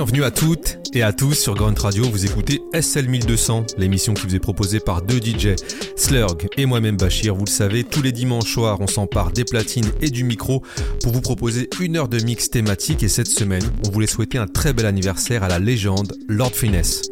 Bienvenue à toutes et à tous sur Grunt Radio. Vous écoutez SL 1200, l'émission qui vous est proposée par deux DJ, Slurg et moi-même Bachir. Vous le savez, tous les dimanches soirs, on s'empare des platines et du micro pour vous proposer une heure de mix thématique. Et cette semaine, on voulait souhaiter un très bel anniversaire à la légende Lord Finesse.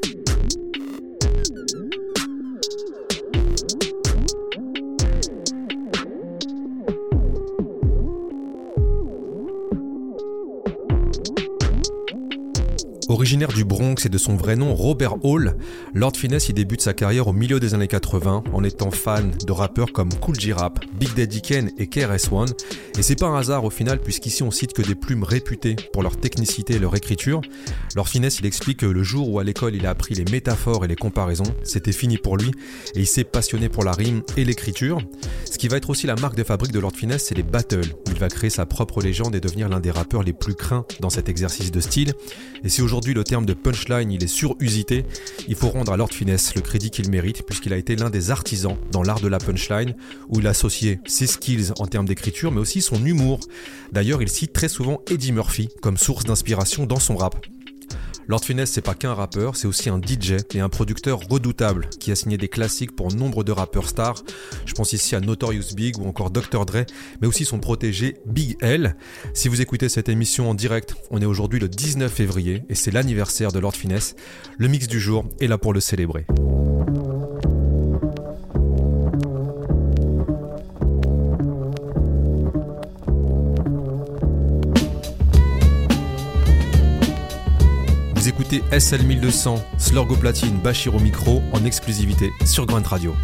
Originaire du Bronx et de son vrai nom Robert Hall, Lord Finesse y débute sa carrière au milieu des années 80 en étant fan de rappeurs comme Cool G Rap, Big Daddy Kane et KRS-One. Et c'est pas un hasard au final puisqu'ici on cite que des plumes réputées pour leur technicité et leur écriture. Lord Finesse il explique que le jour où à l'école il a appris les métaphores et les comparaisons, c'était fini pour lui et il s'est passionné pour la rime et l'écriture. Ce qui va être aussi la marque de fabrique de Lord Finesse, c'est les battles. Il va créer sa propre légende et devenir l'un des rappeurs les plus craints dans cet exercice de style. Et aujourd'hui le terme de punchline il est surusité, il faut rendre à Lord Finesse le crédit qu'il mérite puisqu'il a été l'un des artisans dans l'art de la punchline où il a associé ses skills en termes d'écriture mais aussi son humour. D'ailleurs il cite très souvent Eddie Murphy comme source d'inspiration dans son rap. Lord Finesse, c'est pas qu'un rappeur, c'est aussi un DJ et un producteur redoutable qui a signé des classiques pour nombre de rappeurs stars. Je pense ici à Notorious Big ou encore Dr. Dre, mais aussi son protégé Big L. Si vous écoutez cette émission en direct, on est aujourd'hui le 19 février et c'est l'anniversaire de Lord Finesse. Le mix du jour est là pour le célébrer. Écoutez SL 1200, Slurgo Platine, Bachir au micro, en exclusivité sur Grunt Radio.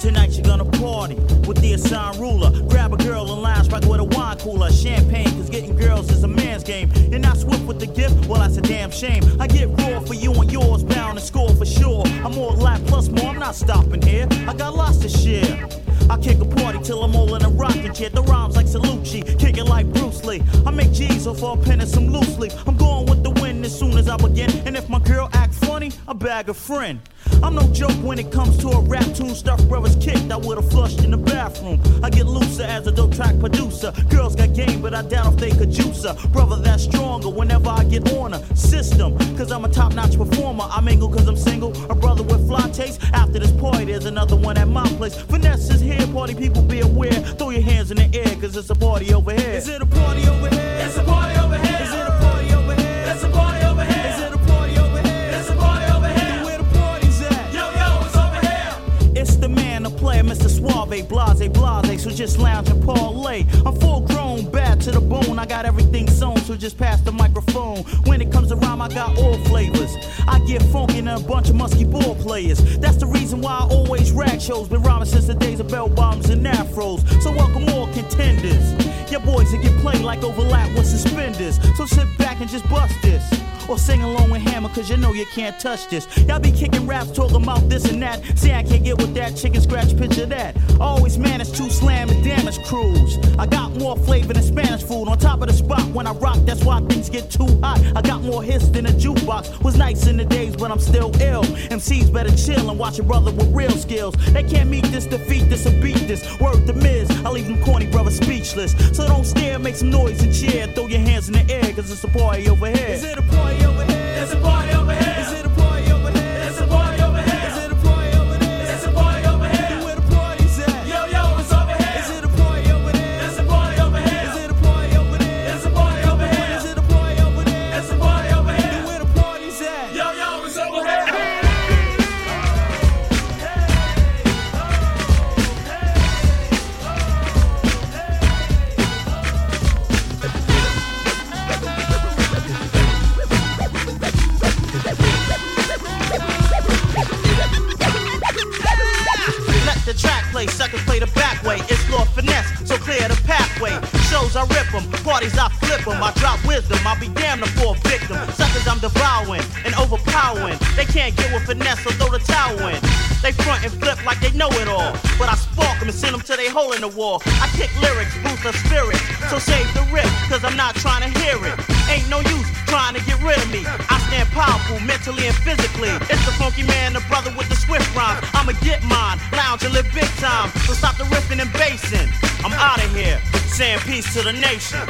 Tonight you're gonna party with the assigned ruler. Grab a girl and lounge back with a wine cooler. Champagne, cause getting girls is a man's game. You're not swift with the gift, well, that's a damn shame. I get raw for you and yours, bound to score for sure. I'm more lap plus more, I'm not stopping here. I got lots to share. I kick a party till I'm all in a rocking chair. The rhymes like Salucci, kicking like Bruce Lee. I make G's off a pen and some loose leaf. I'm going as I begin. And if my girl act funny, I bag a friend. I'm no joke when it comes to a rap tune. Stuff brothers kicked, I would've flushed in the bathroom. I get looser as a dope track producer. Girls got game, but I doubt if they could juice her. Brother, that's stronger whenever I get on a system. Cause I'm a top notch performer. I mingle cause I'm single. A brother with fly taste. After this party, there's another one at my place. Finesse is here, party people be aware. Throw your hands in the air cause it's a party over here. Is it a party over here? It's a party Mr. Suave, blase, blase. So just lounge and parlay. I'm full grown, bad to the bone. I got everything sewn, so just pass the microphone. When it comes around, I got all flavors. I get funky and a bunch of musky ball players. That's the reason why I always rag shows. Been rhyming since the days of bell bombs and afros. So welcome all contenders. Your boys that get played like overlap with suspenders. So sit back and just bust this. Or sing along with Hammer, cause you know you can't touch this. Y'all be kicking raps, talking about this and that. See, I can't get with that chicken scratch picture that. Always manage to slam and damage crews. I got more flavor than Spanish food. On top of the spot when I rock, that's why things get too hot. I got more hits than a jukebox. Was nice in the days, but I'm still ill. MCs better chill and watch a brother with real skills. They can't meet this, defeat this, or beat this. Word to Miz, I leave them corny brothers speechless. So don't stare, make some noise and cheer. Throw your hands in the air, cause it's a party over here. Is it a party It's a party to the nation.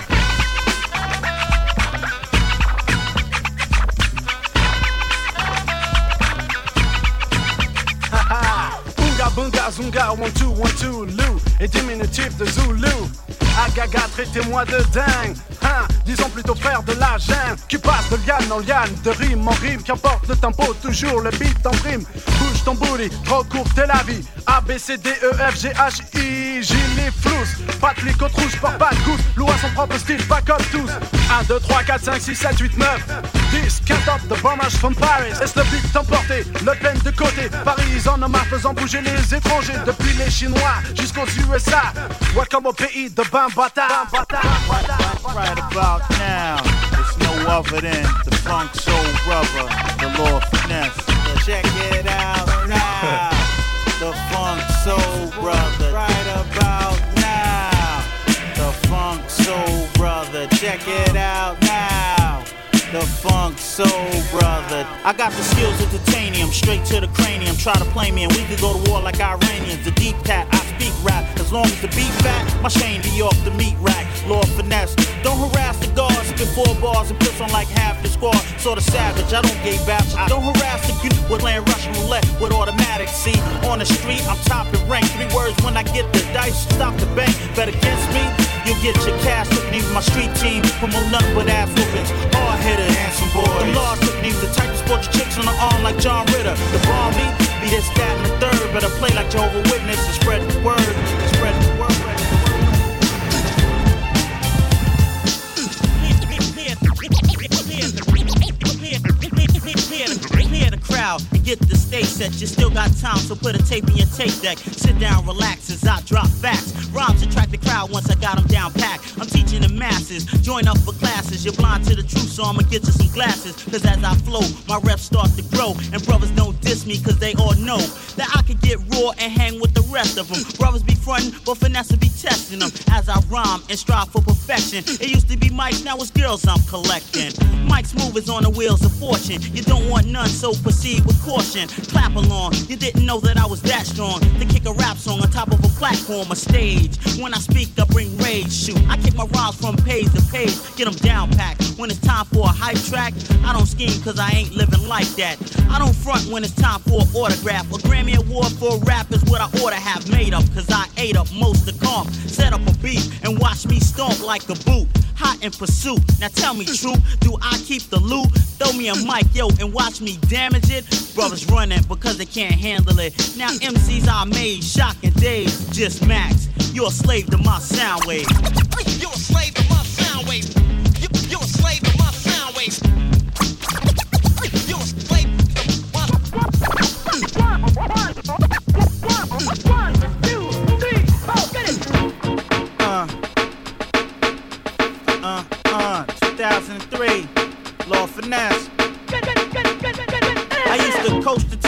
Boonga, boonga, zunga, one, two, one, two, Lou. Et diminutif de Zulu. Agaga, traitez-moi de dingue. Disons plutôt frère de la gêne. Qui passe de liane en liane, de rime en rime. Qu'importe le tempo, toujours le beat en prime. Bouge ton booty, trop court, t'es la vie. A, B, C, D, E, F, G, H, I flousse. Pas de côte rouge, porte pas de gousse. Lou son propre style, pas comme tous. 1, 2, 3, 4, 5, 6, 7, 8, 9, 10. Count up the bombage from Paris. Est-ce le beat emporté, le peine de côté. Paris en hommage faisant bouger les étrangers. Depuis les Chinois jusqu'aux USA. Welcome au pays de Bambata. Right about now, it's no other than the funk soul brother, the Lord Finesse. Check it out now. The funk soul brother. I got the skills of titanium, straight to the cranium. Try to play me, and we could go to war like Iranians. The deep cat, I speak rap. As long as the beat fat, my chain be off the meat rack. Lord finesse. Don't harass the guards, spit four bars and piss on like half the squad. Sort of savage, I don't gay baps. I don't harass the youth with playing Russian roulette with automatic. See, on the street, I'm top and rank. Three words when I get the dice, stop the bank. Bet against me, you'll get your cash. Looking even my street team, promote nothing but ass whoopings. Hard hitters, handsome boys. The laws even the type to sport your chicks on the arm like John Ritter. The ball me, be this, that, and the third. Better play like Jehovah Witness and spread the word. Spread the word. Clear the crowd and get the stage set. You still got time, so put a tape in your tape deck. Sit down, relax as I drop facts. Rhymes attract the crowd once I got them down pat. I'm teaching the masses, join up for classes. You're blind to the truth, so I'ma get you some glasses. Cause as I flow, my reps start to grow. And brothers don't diss me, cause they all know that I can get raw and hang with the rest of them. Brothers be frontin', but finesse be testing them. As I rhyme and strive for perfection. It used to be mics, now it's girls I'm collecting. Mike's move is on the wheels of fortune. You don't want none, so proceed with caution. Clap along, you didn't know that I was that strong. To kick a rap song on top of a platform, a stage. When I speak, I bring rage. Shoot, I kick my rhymes from page to page, get them down packed. When it's time for a hype track, I don't scheme cause I ain't living like that. I don't front when it's time for an autograph. A Grammy Award for rap is what I ought to have made up, cause I ate up most of the comp. Set up a beat and watch me stomp like a boot. Hot in pursuit. Now tell me true, do I keep the loot? Throw me a mic, yo, and watch me damage it. Brothers running because they can't handle it. Now MCs I made, shocking days, just max. You're a slave to my sound wave. You're a slave to my sound wave. You- You're a slave to my sound wave. You're a slave to my Uh, uh, uh, 2003, Lord Finesse.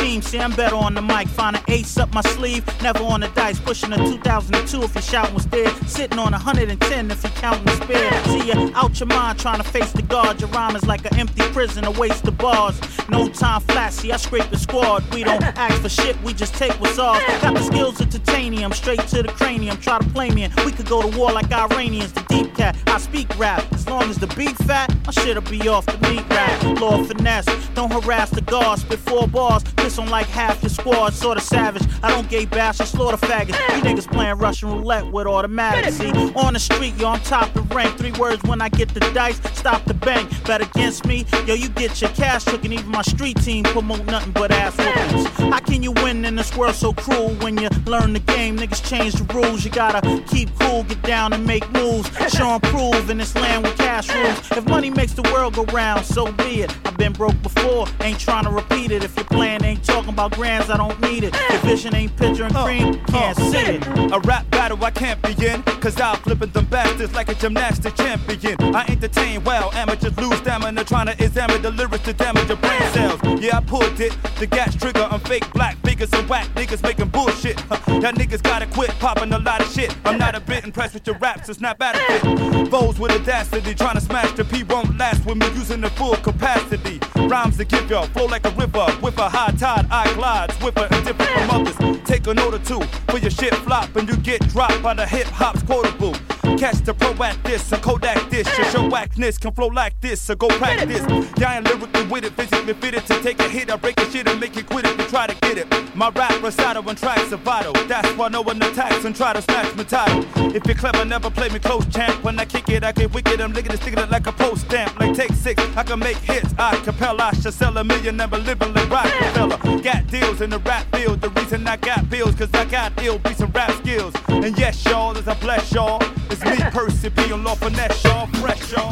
Team, see I'm better on the mic. Find an ace up my sleeve, never on the dice. Pushing a 2002 if you shouting was dead. Sitting on 110 if you counting the spare. See you out your mind trying to face the guard. Your rhyme is like an empty prison, a waste of bars. No time flat, see I scrape the squad. We don't ask for shit, we just take what's ours. Got the skills of titanium, straight to the cranium. Try to play me and we could go to war like Iranians. The deep cat, I speak rap. As long as the beat fat, my shit'll be off the meat rack. Lord finesse, don't harass the guards. Four bars, piss on like half your squad. Sorta savage, I don't gay bash or slaughter faggots. You niggas playing Russian roulette with automatics. See, on the street, yo, I'm top of rank. Three words when I get the dice, stop the bank. Bet against me, yo, you get your cash took, and even my street team promote nothing but ass whoopings. How can you win in this world so cruel when you learn the game? Niggas change the rules, you gotta keep cool, get down and make moves. Show and prove in this land with cash rules. If money makes the world go round, so be it. I've been broke before, ain't trying to repeat it. If your plan ain't talking about grands, I don't need it. Your vision ain't picture and cream, can't oh, see it. A rap battle I can't begin, cause I'll flipping them bastards like a gymnastic champion. I entertain well, amateurs lose stamina trying to examine the lyrics to damage your brain cells. Yeah, I pulled it, the gas trigger on fake black figures and whack niggas making bullshit. Huh, Y'all niggas gotta quit popping a lot of shit. I'm not a bit impressed with your raps, it's not bad at it. Foes with audacity, trying to smash the P won't last with me using the full capacity. Rhymes to give y'all flow like a river with a high tide, I glide, swiffer and different from others. Take a note or two for your shit flop and you get dropped by the hip hop's quotable. Catch the pro at this, a Kodak this. Your show whackness can flow like this, so go practice. I ain't lyrically with it, physically fitted to take a hit. I break a shit and make it quit it try to get it. My rap recital when tracks are vital. That's why no one attacks and try to snatch my title. If you're clever, never play me close, champ. When I kick it, I get wicked. I'm licking it, sticking it like a post stamp. Like take six, I can make hits. I compel, I should sell a million, never living like Rockefeller. Got deals in the rap field. The reason I got bills, cause I got ill, be some rap skills. And yes, y'all, as I bless y'all, it's me, Percy P, on Lord Finesse, y'all, fresh, y'all.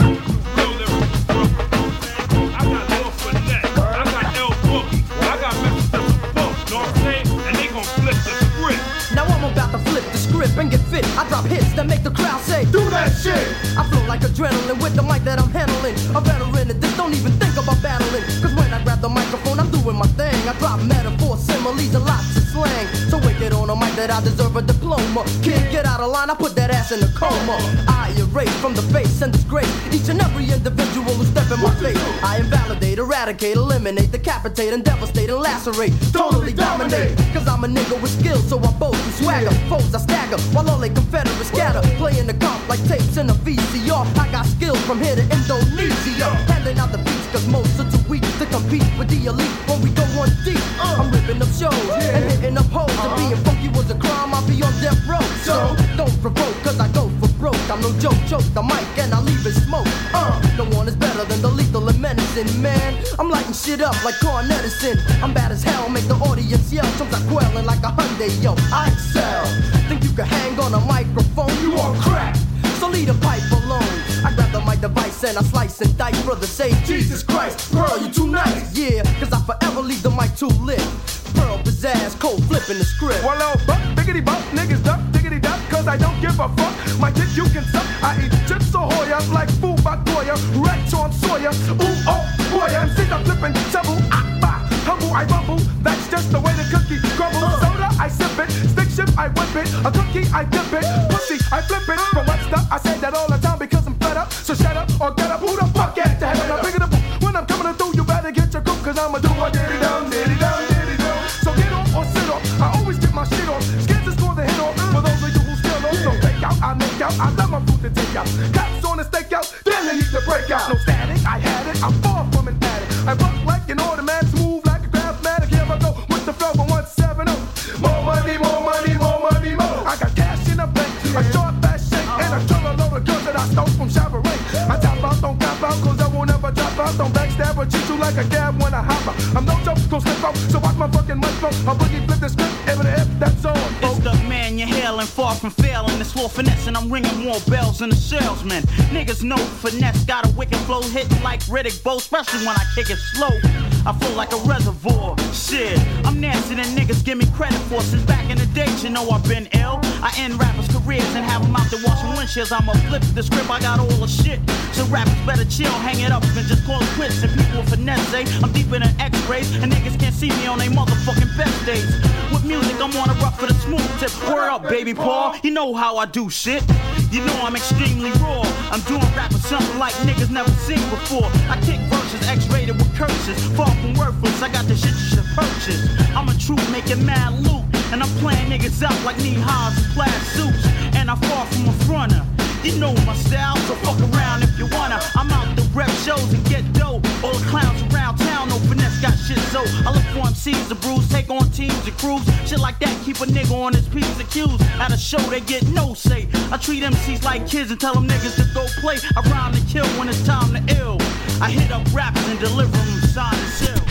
Now I'm about to flip the script and get fit. I drop hits that make the crowd say, Do that shit! I flow like adrenaline with the mic that I'm handling. A veteran at this, don't even think about battling. Cause Kid, get out of line, I put that ass in a coma. I erase from the face and disgrace each and every individual who step in my face. I invalidate, eradicate, eliminate, decapitate, and devastate, and lacerate. Totally dominate. Cause I'm a nigga with skills, so I boast and swagger. Foes I stagger, while all they confederates scatter. Playing the comp like tapes in a VCR. I got skills from here to Indonesia. Handing out the beats, cause most are to compete with the elite when we go one deep. I'm ripping up shows yeah. and hitting up hoes. And being funky was a crime, I'll be on death row. So don't provoke, cause I go for broke. I'm no joke, choke the mic and I leave it smoke. Uh, no one is better than the lethal and menacing, man. I'm lighting shit up like Con Edison. I'm bad as hell, make the audience yell. Comes I quelling like a Hyundai, yo. I excel. Think you can hang on a microphone? You on crack. So leave the pipe alone. I grab the mic device and I slice and dice. Brother say, Jesus Christ, Pearl, you too nice. Yeah, cause I forever leave the mic too lit. Pearl pizzazz, cold flipping the script. Wallow, buck, biggity buck, niggas duck, diggity duck, cause I don't give a fuck. My dick you can suck. I eat chips ahoy, like food by Goya, Rex on Sawyer. Ooh, oh, boy, I'm sick of flipping shovel. Ah, bah, humble, I rumble. That's just the way the cookie crumbles. Soda, I sip it. Stick ship, I whip it. A cookie, I dip it. Pussy, I flip it. From what's up, I say that all the time because I'm. So shut up or get up. Who the fuck at the head? I'm bigger than when I'm coming through, you better get your coop, cause I'ma do what diddy dum, diddy dum, diddy dum. So get on or sit off. I always get my shit off. Scared to score the hit off. For those of you who still off, so take out, I make out. I love my food to take out. Cops on the stake out, then they need to break out. No static, I had it. I'm far Don't backstab or cheat you like a cab when I hop. I'm no joke, gon' slip out, so watch my fucking mic flow. I boogie flip the script, every if that's on. It's the man you're hailing, far from failing. It's for finesse, and I'm ringing more bells than the salesman. Niggas know finesse, got a wicked flow hitting like Riddick Bowe, especially when I kick it slow. I flow like a reservoir. Shit, I'm nasty than niggas give me credit for. Since back in the days, you know I've been ill. I end rappers' careers and have them out there washing windshields. I'ma flip the script, I got all the shit. So rappers better chill, hang it up, and just call it quits. And people finesse say I'm deeper than X-rays, and niggas can't see me on their motherfucking best days. With music, I'm on a rough for the smooth tip. Word up, baby Paul, you know how I do shit. You know I'm extremely raw. I'm doing rap with something like niggas never seen before. I kick verses X-rated with curses, far from worthless. I got the shit you should purchase. I'm a truth making mad loot, and I'm playing niggas out like knee highs and plaid suits. And I'm far from a fronter. You know my style, so fuck around if you wanna. I'm out the rep shows and get dope. All the clowns around town, no finesse got shit, so I look for MCs to bruise, take on teams and crews. Shit like that, keep a nigga on his P's and Q's. At a show, they get no say. I treat MCs like kids and tell them niggas to go play. I rhyme to kill when it's time to ill. I hit up rappers and deliver them sign and seal.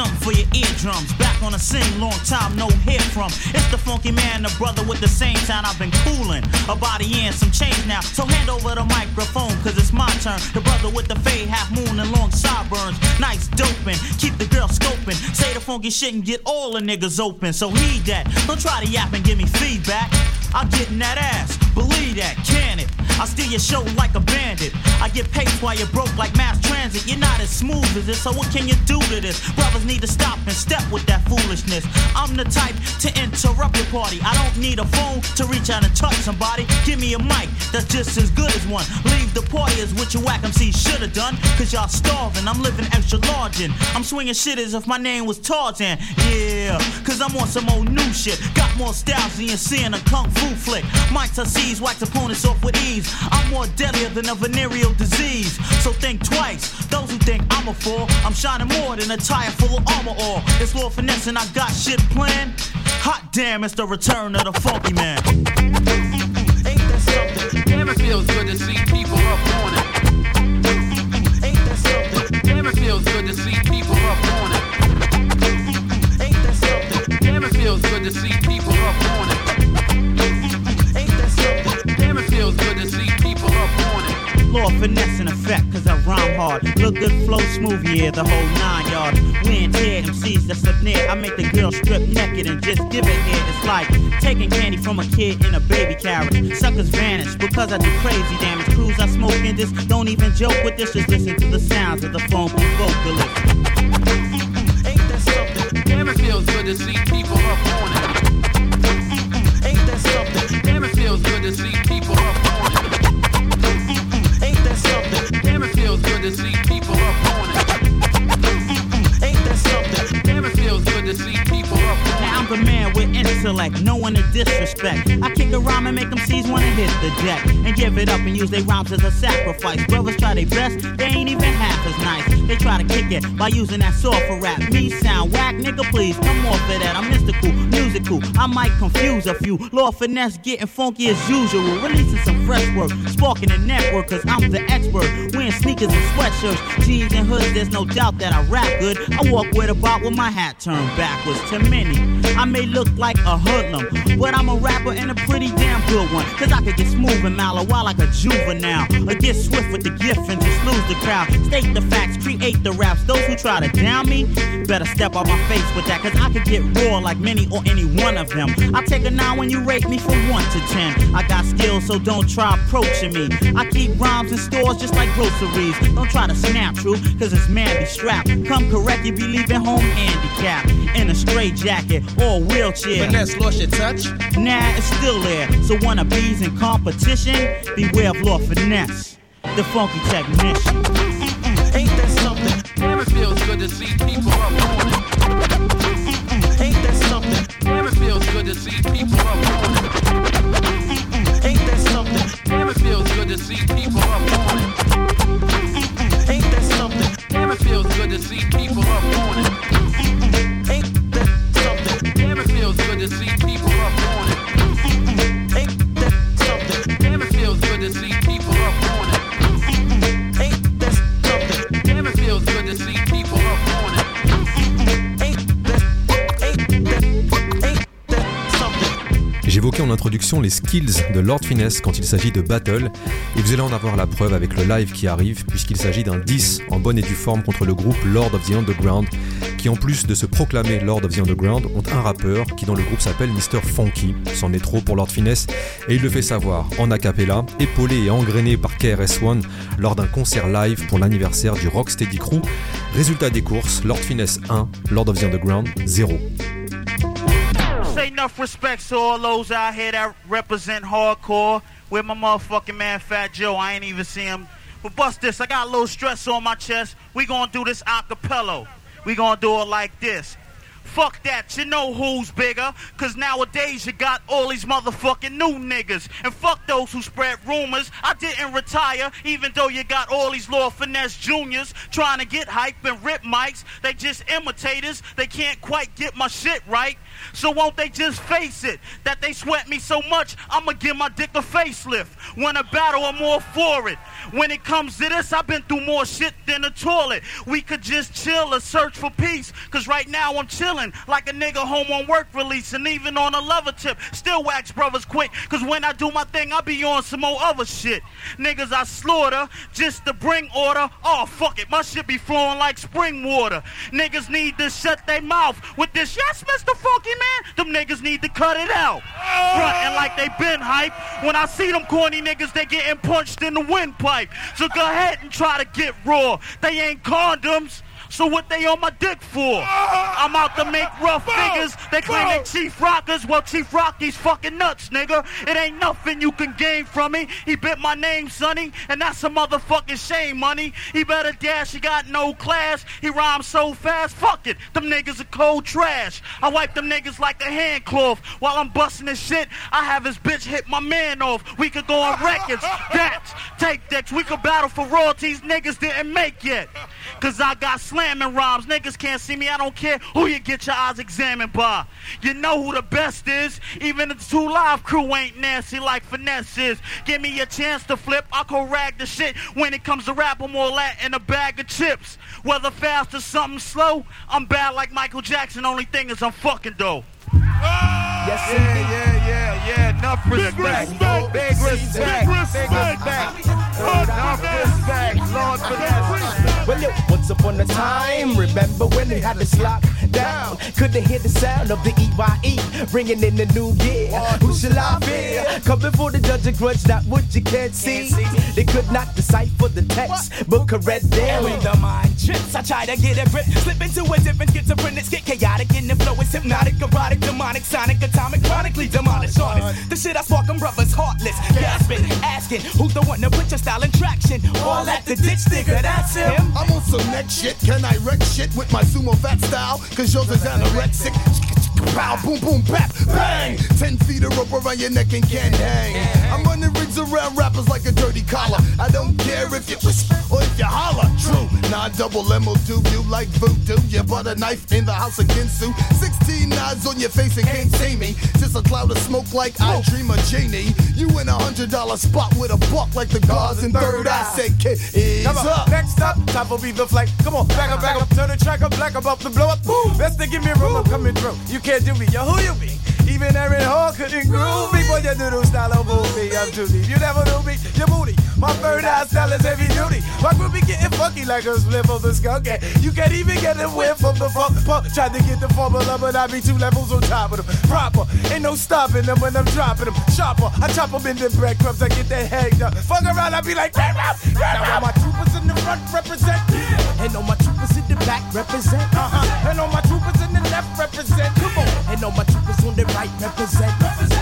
Something for your eardrums. Back on the scene, long time no hear from. It's the funky man, the brother with the same sound I've been cooling. A body and some change now. So hand over the microphone, cause it's my turn. The brother with the fade, half moon and long sideburns. Nice doping, keep the girl scoping. Say the funky shit and get all the niggas open. So heed that. Don't try to yap and give me feedback. I'm getting that ass. Believe that, can it? I steal your show like a bandit. I get paid while you're broke like mass transit. You're not as smooth as this, so what can you do to this? Brothers need to stop and step with that foolishness. I'm the type to interrupt your party. I don't need a phone to reach out and touch somebody. Give me a mic that's just as good as one. Leave the party as what your whack MC should have done. Cause y'all starving, I'm living extra large and I'm swinging shit as if my name was Tarzan. Yeah, cause I'm on some old new shit. Got more styles than you see in a kung fu flick. My Tussies wax opponents off with ease. I'm more deadlier than a venereal disease. So think twice. Those who think I'm a fool, I'm shining more than a tire full of armor ore. It's Lord Finesse and I got shit planned. Hot damn, it's the return of the funky man. Ain't that something? Damn, it feels good to see people up on it. Ain't that something? Damn, it feels good to see people up on it. Ain't that something? Damn, it feels good to see people up on it. It. Finesse in effect, cause I rhyme hard. Look good, flow smooth, yeah, the whole nine yards. We ain't tear MCs that's up near. I make the girl strip naked and just give it here. It's like taking candy from a kid in a baby carriage. Suckers vanish because I do crazy damage. Crews I smoke in this, don't even joke with this. Just listen to the sounds of the funky vocalist. Ain't that something? Damn, it feels good to see people up on it. Ain't that something? Damn, it feels good to see people up on it. Good to see people up on it. Ain't that something? Damn, it feels good to see people up I'm the man with intellect, no one to disrespect. I kick a rhyme and make them C's wanna hit the deck and give it up and use their rhymes as a sacrifice. Brothers try their best, they ain't even half as nice. They try to kick it by using that soft for rap. Me sound whack, nigga, please come off of that. I'm mystical, musical. I might confuse a few. Lord finesse getting funky as usual. Releasing some fresh work, sparking the network, cause I'm the expert. Wearing sneakers and sweatshirts, jeans and hoods. There's no doubt that I rap good. I walk with a bop with my hat turned backwards. To many, I may look like a hoodlum, but I'm a rapper and a pretty damn good one. Cause I could get smooth and mellow while like a juvenile. Or get swift with the gift and just lose the crowd. State the facts, create the raps. Those who try to down me, better step off my face with that. Cause I could get raw like many or any one of them. I take a nine when you rate me from one to ten. I got skills, so don't try approaching me. I keep rhymes in stores just like groceries. Don't try to snap true, cause it's man be strapped. Come correct, you be leaving home handicapped. In a straight jacket or a wheelchair. Finesse lost your touch. Nah, it's still there. So wanna bees in competition? Beware of Lord Finesse, the funky technician. Ain't that something? Damn, it feels good to see people up on it. Ain't that something? Damn, it feels good to see people up on it. Ain't that something? Damn, it feels good to see people up on it. Ain't that something? Damn, it feels good to see people J'évoquais en introduction les skills de Lord Finesse quand il s'agit de battle, et vous allez en avoir la preuve avec le live qui arrive, puisqu'il s'agit d'un 10 en bonne et due forme contre le groupe Lord of the Underground, qui en plus de se proclamer Lord of the Underground, ont un rappeur qui dans le groupe s'appelle Mr. Funky. C'en est trop pour Lord Finesse, et il le fait savoir en a cappella, épaulé et engrainé par KRS-One lors d'un concert live pour l'anniversaire du Rocksteady Crew. Résultat des courses, Lord Finesse 1, Lord of the Underground 0. Say enough respect to all those out here that represent hardcore. With my motherfucking man Fat Joe, I ain't even see him. But bust this, I got a little stress on my chest. We gonna do this a cappella. We gonna do it like this. Fuck that, you know who's bigger. Cause nowadays you got all these motherfucking new niggas. And fuck those who spread rumors. I didn't retire, even though you got all these Lord Finesse Juniors trying to get hype and rip mics. They just imitators. They can't quite get my shit right. So won't they just face it? That they sweat me so much, I'ma give my dick a facelift. When a battle, I'm all for it. When it comes to this, I've been through more shit than a toilet. We could just chill or search for peace. Cause right now I'm chilling like a nigga home on work release. And even on a lover tip, still wax brothers quick. Cause when I do my thing, I be on some more other shit. Niggas I slaughter just to bring order. Oh, fuck it. My shit be flowing like spring water. Niggas need to shut their mouth with this, yes, Mr. Funky Man. Them niggas need to cut it out. Frontin' like they been hype. When I see them corny niggas, they getting punched in the windpipe. So go ahead and try to get raw. They ain't condoms. So what they on my dick for? Ah! I'm out to make rough figures. They claim they Chief Rockers. Well, Chief Rocky's fucking nuts, nigga. It ain't nothing you can gain from me. He bit my name, sonny, and that's a motherfucking shame, money. He better dash, he got no class. He rhymes so fast, fuck it. Them niggas are cold trash. I wipe them niggas like a hand cloth. While I'm busting this shit, I have his bitch hit my man off. We could go on records, that's tape decks. We could battle for royalties niggas didn't make yet. Cause I got slamming rhymes. Niggas can't see me. I don't care who you get your eyes examined by. You know who the best is. Even the two live crew ain't nasty like finesse is. Give me a chance to flip. I'll go rag the shit. When it comes to rap, I'm all that in a bag of chips. Whether fast or something slow, I'm bad like Michael Jackson. Only thing is I'm fucking dope. Yes, yeah, yeah, yeah, yeah. Enough respect. Big respect. Big respect. Enough respect. Lord Finesse. Well, yo, once upon a time, remember when they had this locked down? Couldn't hear the sound of the EYE ringing in the new year. Who shall I fear? Coming for the judge of grudge, not what you can't see. They could not decipher the text, but could read them. When the mind trips, I try to get a grip. Slip into a different schizophrenic, get chaotic in the flow. It's hypnotic, erotic, demonic, sonic, atomic, chronically demolished artists. The shit I spark them brothers heartless, gasping, asking who's the one to put your style in traction. All at the ditch digger, that's him. I'm on some next shit. Can I wreck shit with my sumo fat style? Cause yours is anorexic. Pow, boom, boom, bap, bang. Ten feet of rope around your neck and can't hang. I'm running rings around rappers like a dirty collar. I don't care if you whisper or if you holler. True, nah, double M will do you like voodoo. You bought a knife in the house of Ginsu. 16 knives on your face and can't see me. Just a cloud of smoke like I dream of Jeannie. You in a hundred dollar spot with a buck like the guards in third eye. Say, kid, is Come on, up. next up, top will be the flight. Come on, back up, back up, turn the track up, black about to blow up. Best to give me room, I'm coming through. You can't do me, yo, who you be? Even Aaron Hall couldn't groove me, boy, you doodle style of movie, I'm too deep. You never knew me, your booty. My third eye style is heavy duty. My group be getting funky like a split of the skunk. And you can't even get a whiff from the funk. Tried to get the formula, but I be two levels on top of them. Proper, ain't no stopping them when I'm dropping them. Sharper, I chop them into breadcrumbs, I get that head up. Fuck around, I be like, "Rap, rap, rap, Now all my troopers in the front represent. And all my troopers in the back represent. Uh-huh. And all my troopers left represent. Come on. And all my troopers on the right represent.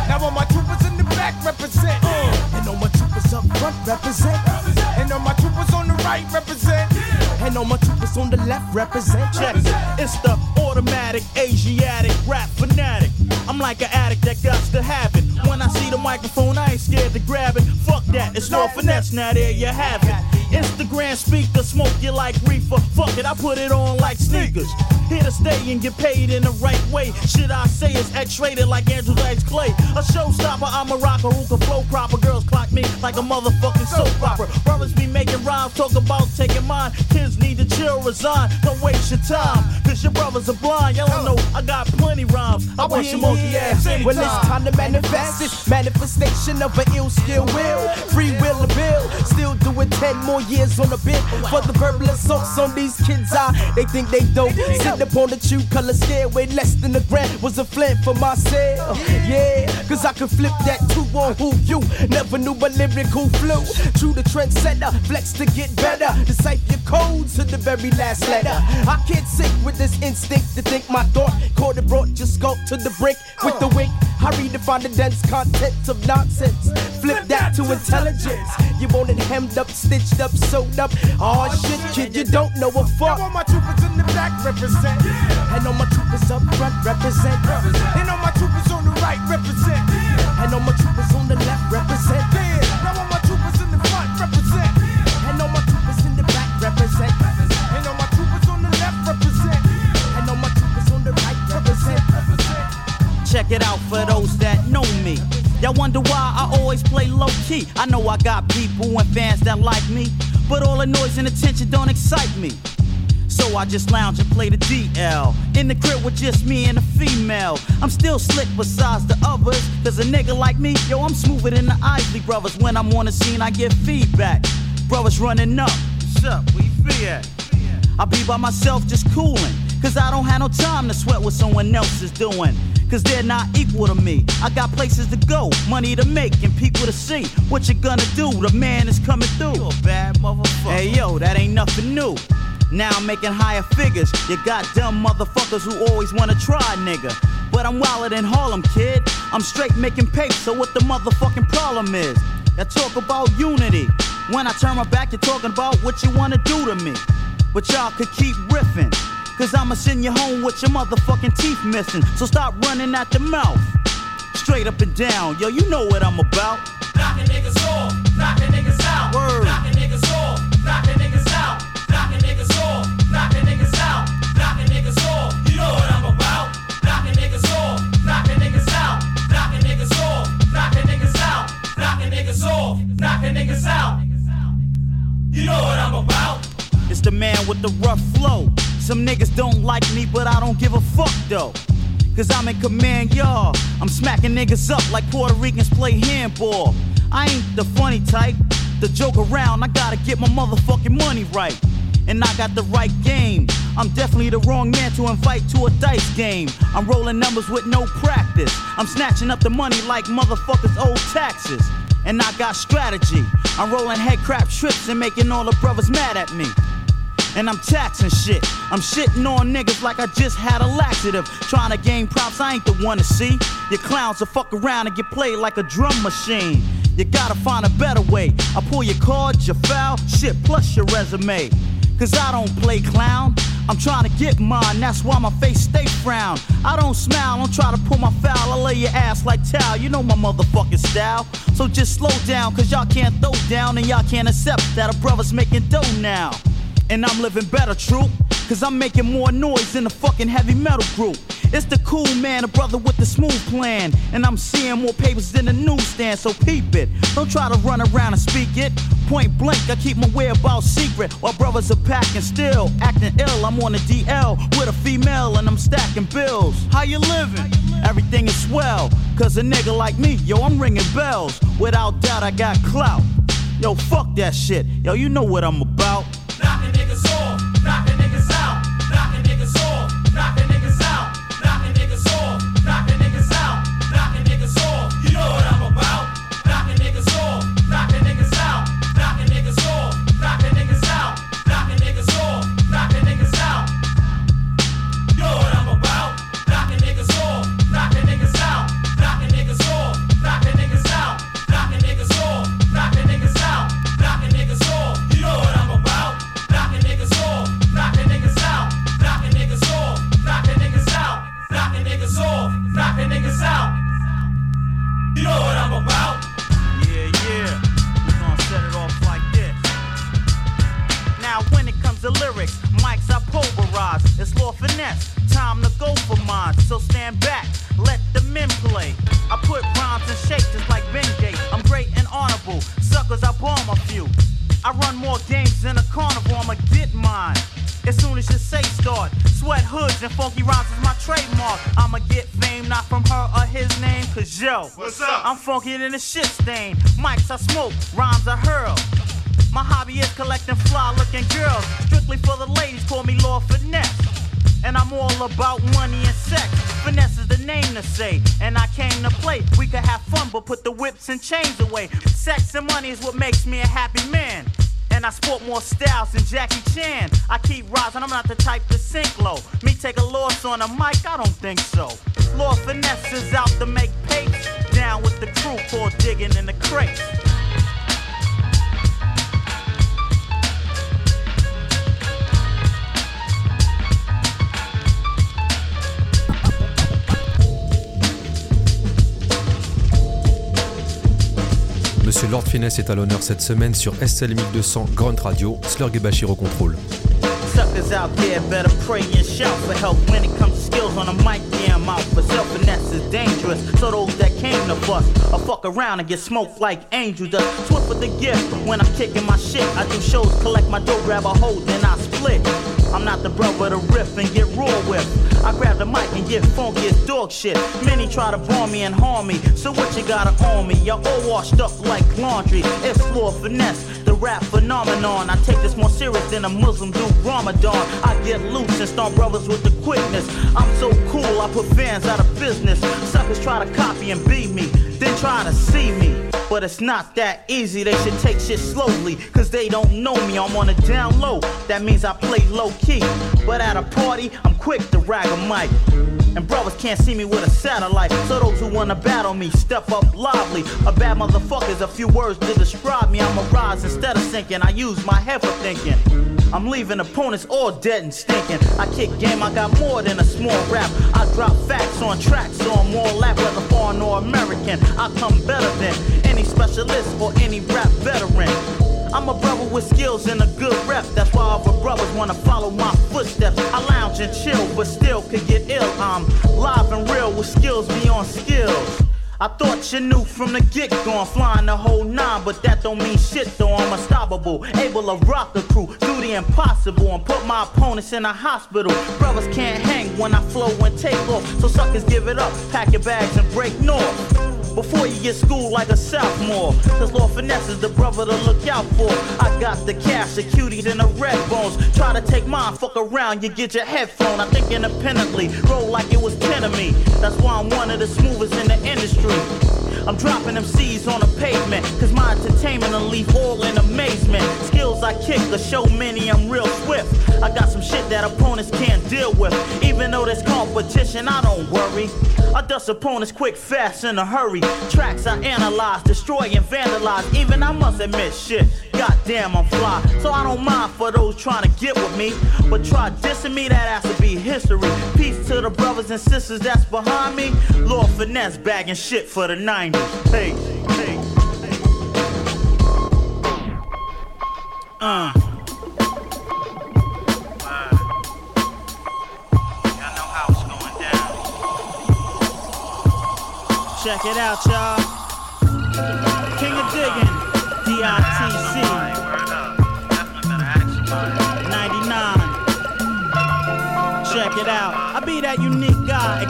Now all my troopers in the back represent. Uh. And all my troopers up front represent. And all my troopers on the right represent. And all my troopers on the left represent. Check it. It's the automatic Asiatic rap fanatic. I'm like an addict that got to have I see the microphone, I ain't scared to grab it. Fuck that, it's no finesse. Now there you have it. Instagram speaker, smoke you like reefer. Fuck it, I put it on like sneakers. Here to stay and get paid in the right way. Shit I say is X-rated like Andrew Dice Clay. A showstopper, I'm a rocker who can flow proper. Girls clock me like a motherfucking soap opera. Brothers be making rhymes, talk about taking mine. Kids need to chill, resign. Don't waste your time, cause your brothers are blind. Y'all don't know I got plenty rhymes. I want your monkey ass anytime. Well, it's time to manifest this manifestation of an ill skill will. Free will to build. Still doing 10 more years on the bit. For the verbal assaults on these kids, I, they think they dope. Sit upon the true color scale, way less than a grand was a flint for myself. Yeah, cause I could flip that two on who you never knew but lyrical flew. True the trendsetter, flex to get better. To decipher your codes to the very last letter. I can't sink with this instinct to think my thought. Caught it brought your skull to the brick with the wink. I redefine the dense contents of nonsense. Flip that to intelligence. You want it hemmed up, stitched up, sewed up. Oh shit, kid, you don't know a fuck. All my troopers in the back represent. And all my troopers up front represent. And all my troopers on the right represent. And all my troopers on the left represent. Now all my troopers in the front represent. And all my troopers in the back represent. And all my troopers on the left represent. And all my troopers on the right represent. Check it out for those that know me. Y'all wonder why I always play low key. I know I got people and fans that like me, but all the noise and attention don't excite me. So I just lounge and play the DL. In the crib with just me and a female. I'm still slick besides the others. Cause a nigga like me, yo, I'm smoother than the Isley brothers. When I'm on the scene, I get feedback. Brothers running up. What's up? Where you be at? I be by myself just cooling. Cause I don't have no time to sweat what someone else is doing. Cause they're not equal to me. I got places to go, money to make, and people to see. What you gonna do? The man is coming through. You a bad motherfucker. Hey yo, that ain't nothing new. Now I'm making higher figures. You got dumb motherfuckers who always wanna try, nigga. But I'm wilder than Harlem, kid. I'm straight making paper, so what the motherfucking problem is? I talk about unity. When I turn my back, you're talking about what you wanna do to me. But y'all could keep riffing. Cause I'ma send you home with your motherfucking teeth missing. So stop running at the mouth. Straight up and down, yo, you know what I'm about. Knocking niggas off, knocking niggas out. Word. Knocking niggas off, knocking niggas out. Knocking niggas off, knocking niggas out. Knocking niggas off, you know what I'm about. Knocking niggas off, knocking niggas out. Knocking niggas off, knocking niggas out. Knocking niggas off, knocking niggas out. You know what I'm about. It's the man with the rough flow. Some niggas don't like me, but I don't give a fuck though. Cause I'm in command, y'all. I'm smacking niggas up like Puerto Ricans play handball. I ain't the funny type, the joke around. I gotta get my motherfucking money right. And I got the right game. I'm definitely the wrong man to invite to a dice game. I'm rolling numbers with no practice. I'm snatching up the money like motherfuckers owe taxes. And I got strategy. I'm rolling head crab trips and making all the brothers mad at me and I'm taxing shit. I'm shitting on niggas like I just had a laxative. Trying to gain props, I ain't the one to see. Your clowns will fuck around and get played like a drum machine. You gotta find a better way. I pull your cards, your foul, shit, plus your resume. Cause I don't play clown. I'm trying to get mine, that's why my face stay frown. I don't smile, don't try to pull my foul. I lay your ass like towel, you know my motherfucking style. So just slow down, cause y'all can't throw down and y'all can't accept that a brother's making dough now. And I'm living better, true. Cause I'm making more noise than a fucking heavy metal group. It's the cool man, a brother with the smooth plan. And I'm seeing more papers than the newsstand, so peep it. Don't try to run around and speak it. Point blank, I keep my whereabouts secret. While brothers are packing still, acting ill. I'm on a DL with a female and I'm stacking bills. How you living? Everything is swell. Cause a nigga like me, yo, I'm ringing bells. Without doubt, I got clout. Yo, fuck that shit. Yo, you know what I'm about. I'ma get mine. As soon as your say start, sweat hoods and funky rhymes is my trademark. I'ma get fame not from her or his name, cause yo, What's up? I'm funkier than a shit stain. Mics I smoke, rhymes I hurl. My hobby is collecting fly looking girls. Strictly for the ladies, call me Lord Finesse. And I'm all about money and sex. Finesse is the name to say. And I came to play. We could have fun, but put the whips and chains away. Sex and money is what makes me a happy man. And I sport more styles than Jackie Chan. I keep rising, I'm not the type to sink low. Me take a loss on a mic, I don't think so. Lord Finesse is out to make papes. Down with the crew called digging in the crates. Monsieur Lord Finesse est à l'honneur cette semaine sur SL 1200 Grunt Radio, Slurg et au contrôle. suckers out there better pray and shout for help when it comes to skills on the mic. Yeah. So those that came to bust, I fuck around and get smoked like angel a. I'm not the brother to riff and get raw with. I grab the mic and get funky as dog shit. Many try to bomb me and harm me. So what you gotta on me? Y'all all washed up like laundry. It's floor finesse, the rap phenomenon. I take this more serious than a Muslim do Ramadan. I get loose and stomp brothers with the quickness. I'm so cool, I put fans out of business. Suckers try to copy and beat me, then try to see me. But it's not that easy, they should take shit slowly. Cause they don't know me, I'm on a down low. That means I play low key. But at a party, I'm quick to rag a mic. And brothers can't see me with a satellite. So those who wanna battle me, step up lively. A bad motherfucker's a few words to describe me. I'm a rise instead of sinking. I use my head for thinking. I'm leaving opponents all dead and stinking. I kick game, I got more than a small rap. I drop facts on tracks, so I'm more lap, whether foreign or American. I come better than any specialist or any rap veteran. I'm a brother with skills and a good rep. That's why other brothers wanna follow my footsteps. I lounge and chill, but still could get ill. I'm live and real with skills beyond skills. I thought you knew from the get go, I'm flying the whole nine, but that don't mean shit though. I'm unstoppable, able to rock the crew, do the impossible, and put my opponents in a hospital. Brothers can't hang when I flow and take off, so suckers give it up, pack your bags and break north. Before you get schooled like a sophomore. Cause Lord Finesse is the brother to look out for. I got the cash, the cutie, than the red bones. Try to take mine, fuck around, you get your head. I think independently, roll like it was 10 of me. That's why I'm one of the smoothest in the industry. I'm dropping them C's on the pavement, cause my entertainment will leave all in amazement. Skills I kick to show many I'm real swift. I got some shit that opponents can't deal with. Even though there's competition, I don't worry. I dust opponents quick, fast, in a hurry. Tracks I analyze, destroy and vandalize. Even I must admit, shit, goddamn, I'm fly. So I don't mind for those trying to get with me. But try dissing me, that has to be history. Peace to the brothers and sisters that's behind me. Lord Finesse bagging shit for the 90s. Check it out, y'all. King of Digging, DITC. 99. Check it out. I be that unique guy,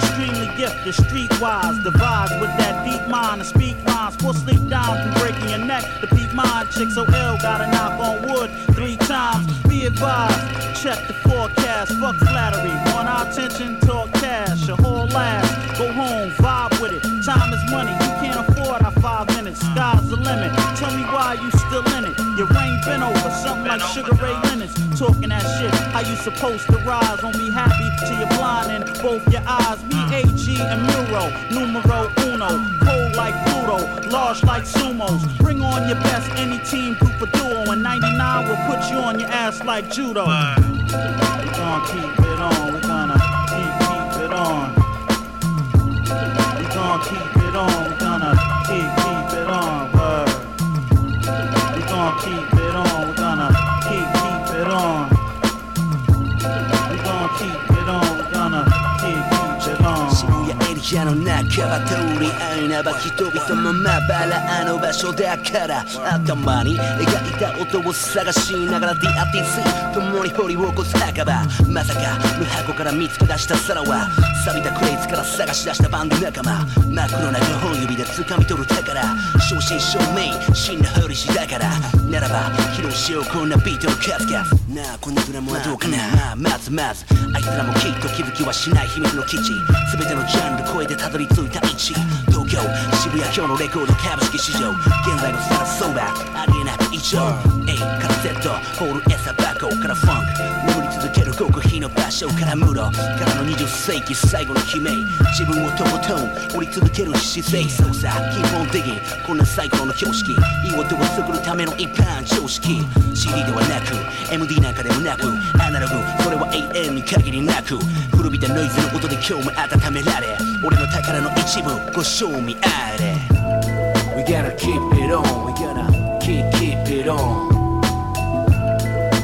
extremely gifted, streetwise, devise with that deep mind to speak rhymes. Full sleep down from breaking your neck. The peak mind, chick so ill, gotta knock on wood three times. Be advised, check the forecast, fuck flattery. Want our attention, talk cash, a whole last. Go home, vibe with it. Time is money, you can't afford our five minutes. Sky's the limit. Tell me why you still in it. Your rain been over, something like Sugar Ray Leonard's. Talking that shit, how you supposed to rise? On me happy till you're blind in both your eyes. Me, AG, and Muro, numero uno. Cold like Pluto, large like sumos. Bring on your best, any team, group or duo. And 99 will put you on your ass like judo. We gonna keep it on, we gonna keep, keep it on. We gonna keep it on, we gonna keep, keep it on. 渋谷エリアの中は通り合いなば人々もまばらあの場所だから頭に描いた音を探しながら DRTC 共に掘り起こす墓場まさか無箱から見つけ出した皿は錆びたクレイズから探し出したバンド仲間真っ黒な5本指で掴み取る宝正真正銘真のフリシだからならば披露しようこんなビートの数々なあこんなドラムはどうかなまあまずまずあいつらもきっと気づきはしない秘密の基地全てのジャンル超えてたどり着いた位置。東京渋谷今日のレコード株式市場。現在のサラソーバーありえなく異常 A から Z ホールエサバコからファンク眠り続ける極秘の場所からムロからの20世紀最後の悲鳴自分をとことん折り続ける姿勢操作基本的こんなサイクルの標識いい音を作るための一般常識 CD ではなく MD なんかでもなくアナログそれは永遠に限りなく古びたノイズの音で今日も温められ俺の宝の一部ご賞味あれ We gotta keep it on We gotta keep keep it on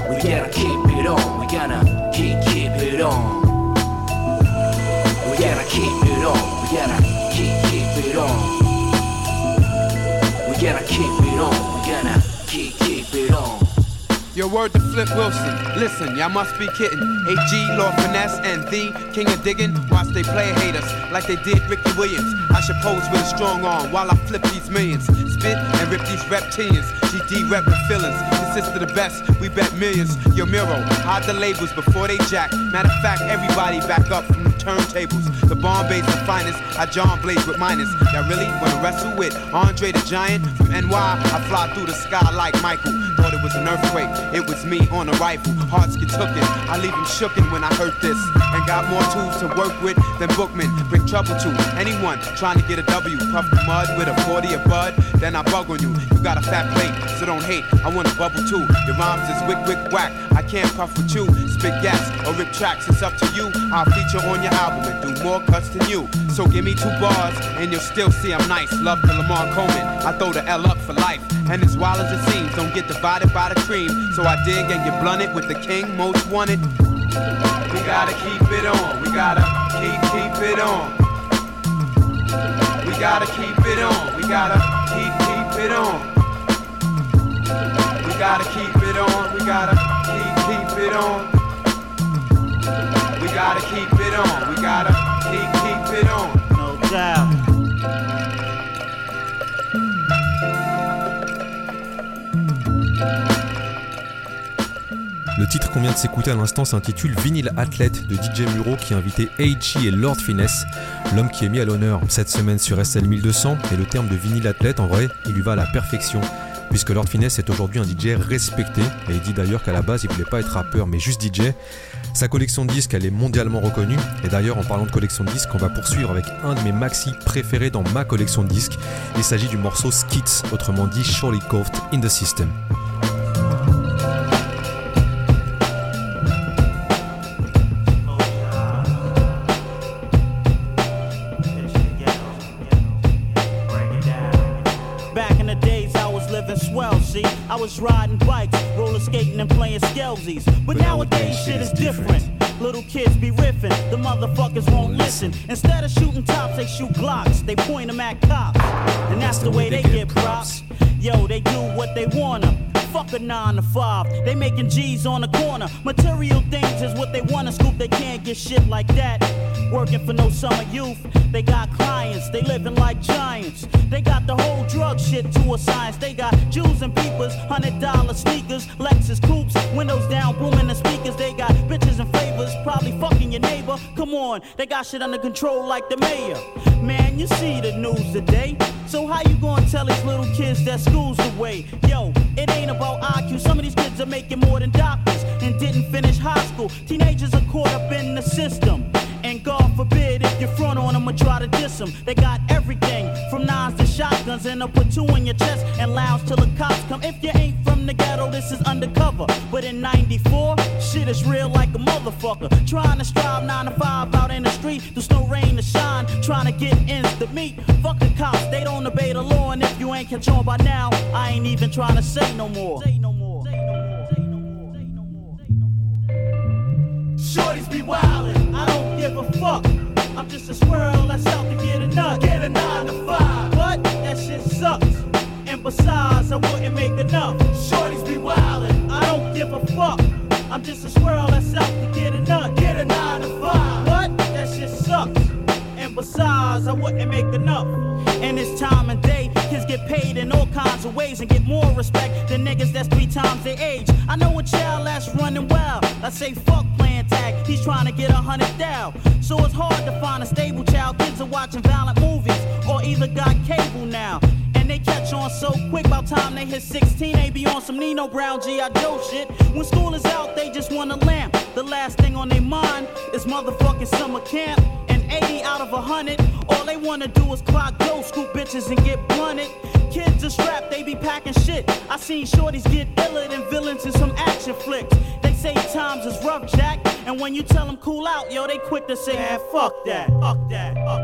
We gotta keep it on We gonna keep, keep it on. We gotta keep it on. We gotta keep, keep it on. We gotta keep it on. Your word to Flip Wilson. Listen, y'all must be kidding. AG, Lord Finesse, and the King of Digging. Watch they play haters like they did Ricky Williams. I should pose with a strong arm while I flip these millions. Spit and rip these reptilians. GD rep with feelings. Consist of the best, we bet millions. Your Muro, hide the labels before they jack. Matter of fact, everybody back up from the turntables. The Bombay's the finest. I John Blaze with minus. Y'all really wanna wrestle with Andre the Giant? From NY, I fly through the sky like Michael. Thought it was an earthquake. It was me on a rifle. Hearts get tooken. I leave them shooken when I heard this. And got more tools to work with than Bookman. Bring trouble to anyone trying to get a W. Puff the mud with a 40 a bud. Then I bug on you. You got a fat plate, so don't hate. I want a bubble too. Your rhymes is wick, wick, whack. I can't puff with you. Spit gas or rip tracks. It's up to you. I'll feature on your album and do more cuts than you. So give me two bars and you'll still see I'm nice. Love to Lamont Coleman. I throw the L up for life. And as wild as it seems, don't get divided by the cream. So I dig and get blunted with the king most wanted. We gotta keep it on. We gotta keep keep it on. We gotta keep it on. We gotta keep keep it on. We gotta keep it on. We gotta keep keep it on. We gotta keep it on. We gotta keep keep it on. No doubt. Le titre qu'on vient de s'écouter à l'instant s'intitule Vinyl Athlete de DJ Muro qui a invité Aichi et Lord Finesse, l'homme qui est mis à l'honneur cette semaine sur SL 1200. Et le terme de vinyle athlète, en vrai, il lui va à la perfection. Puisque Lord Finesse est aujourd'hui un DJ respecté, et il dit d'ailleurs qu'à la base il voulait pas être rappeur mais juste DJ. Sa collection de disques elle est mondialement reconnue, et d'ailleurs en parlant de collection de disques, on va poursuivre avec un de mes maxi préférés dans ma collection de disques. Il s'agit du morceau Skits, autrement dit Surely Coughed in the System. Playing skelsies. But nowadays, shit is different. Little kids be riffing, the motherfuckers won't listen. Instead of shooting tops, they shoot Glocks, they point them at cops. And that's the way they get props. Yo, they do what they wanna. Fuck a nine to five. They making G's on the corner. Material things is what they wanna scoop. They can't get shit like that. Working for no summer youth. They got clients. They living like giants. They got the whole drug shit to a science. They got Jews and peepers, hundred dollar sneakers, Lexus coupes, windows down, booming the speakers. They got bitches and favors, probably fucking your neighbor. Come on, they got shit under control like the mayor. Man, you see the news today. So how you gonna tell these little kids that school's the way? Yo, it ain't about IQ. Some of these kids are making more than doctors and didn't finish high school. Teenagers are caught up in the system. God forbid if you front on them or try to diss them. They got everything from nines to shotguns and they'll put two in your chest and lounge till the cops come. If you ain't from the ghetto, this is undercover. But in 94, shit is real like a motherfucker. Trying to strive 9 to 5 out in the street. There's no rain to shine. Trying to get ends to meet. Fuck the cops, they don't obey the law. And if you ain't catch on by now, I ain't even trying to say no more. Shorties be wildin', I don't give a fuck. I'm just a squirrel that's out to get a nut. Get a nine to five. What? That shit sucks. And besides, I wouldn't make enough. Shorties be wildin', I don't give a fuck. I'm just a squirrel that's out to get a nut. Get a nine to five. What? That shit sucks. Besides, I wouldn't make enough. And this time and day, kids get paid in all kinds of ways and get more respect than niggas that's three times their age. I know a child that's running wild. I say fuck playing tag, he's trying to get a hundred down. So it's hard to find a stable child. Kids are watching violent movies or either got cable now. And they catch on so quick, by time they hit 16, they be on some Nino Brown G.I. Joe shit. When school is out, they just want a lamp. The last thing on their mind is motherfucking summer camp. And 80 out of 100, all they wanna do is clock dough, scoop bitches and get blunted. Kids are strapped, they be packing shit. I seen shorties get iller than villains in some action flicks. They say times is rough, Jack. And when you tell them cool out, yo, they quick to say, man, fuck that, fuck that, fuck that,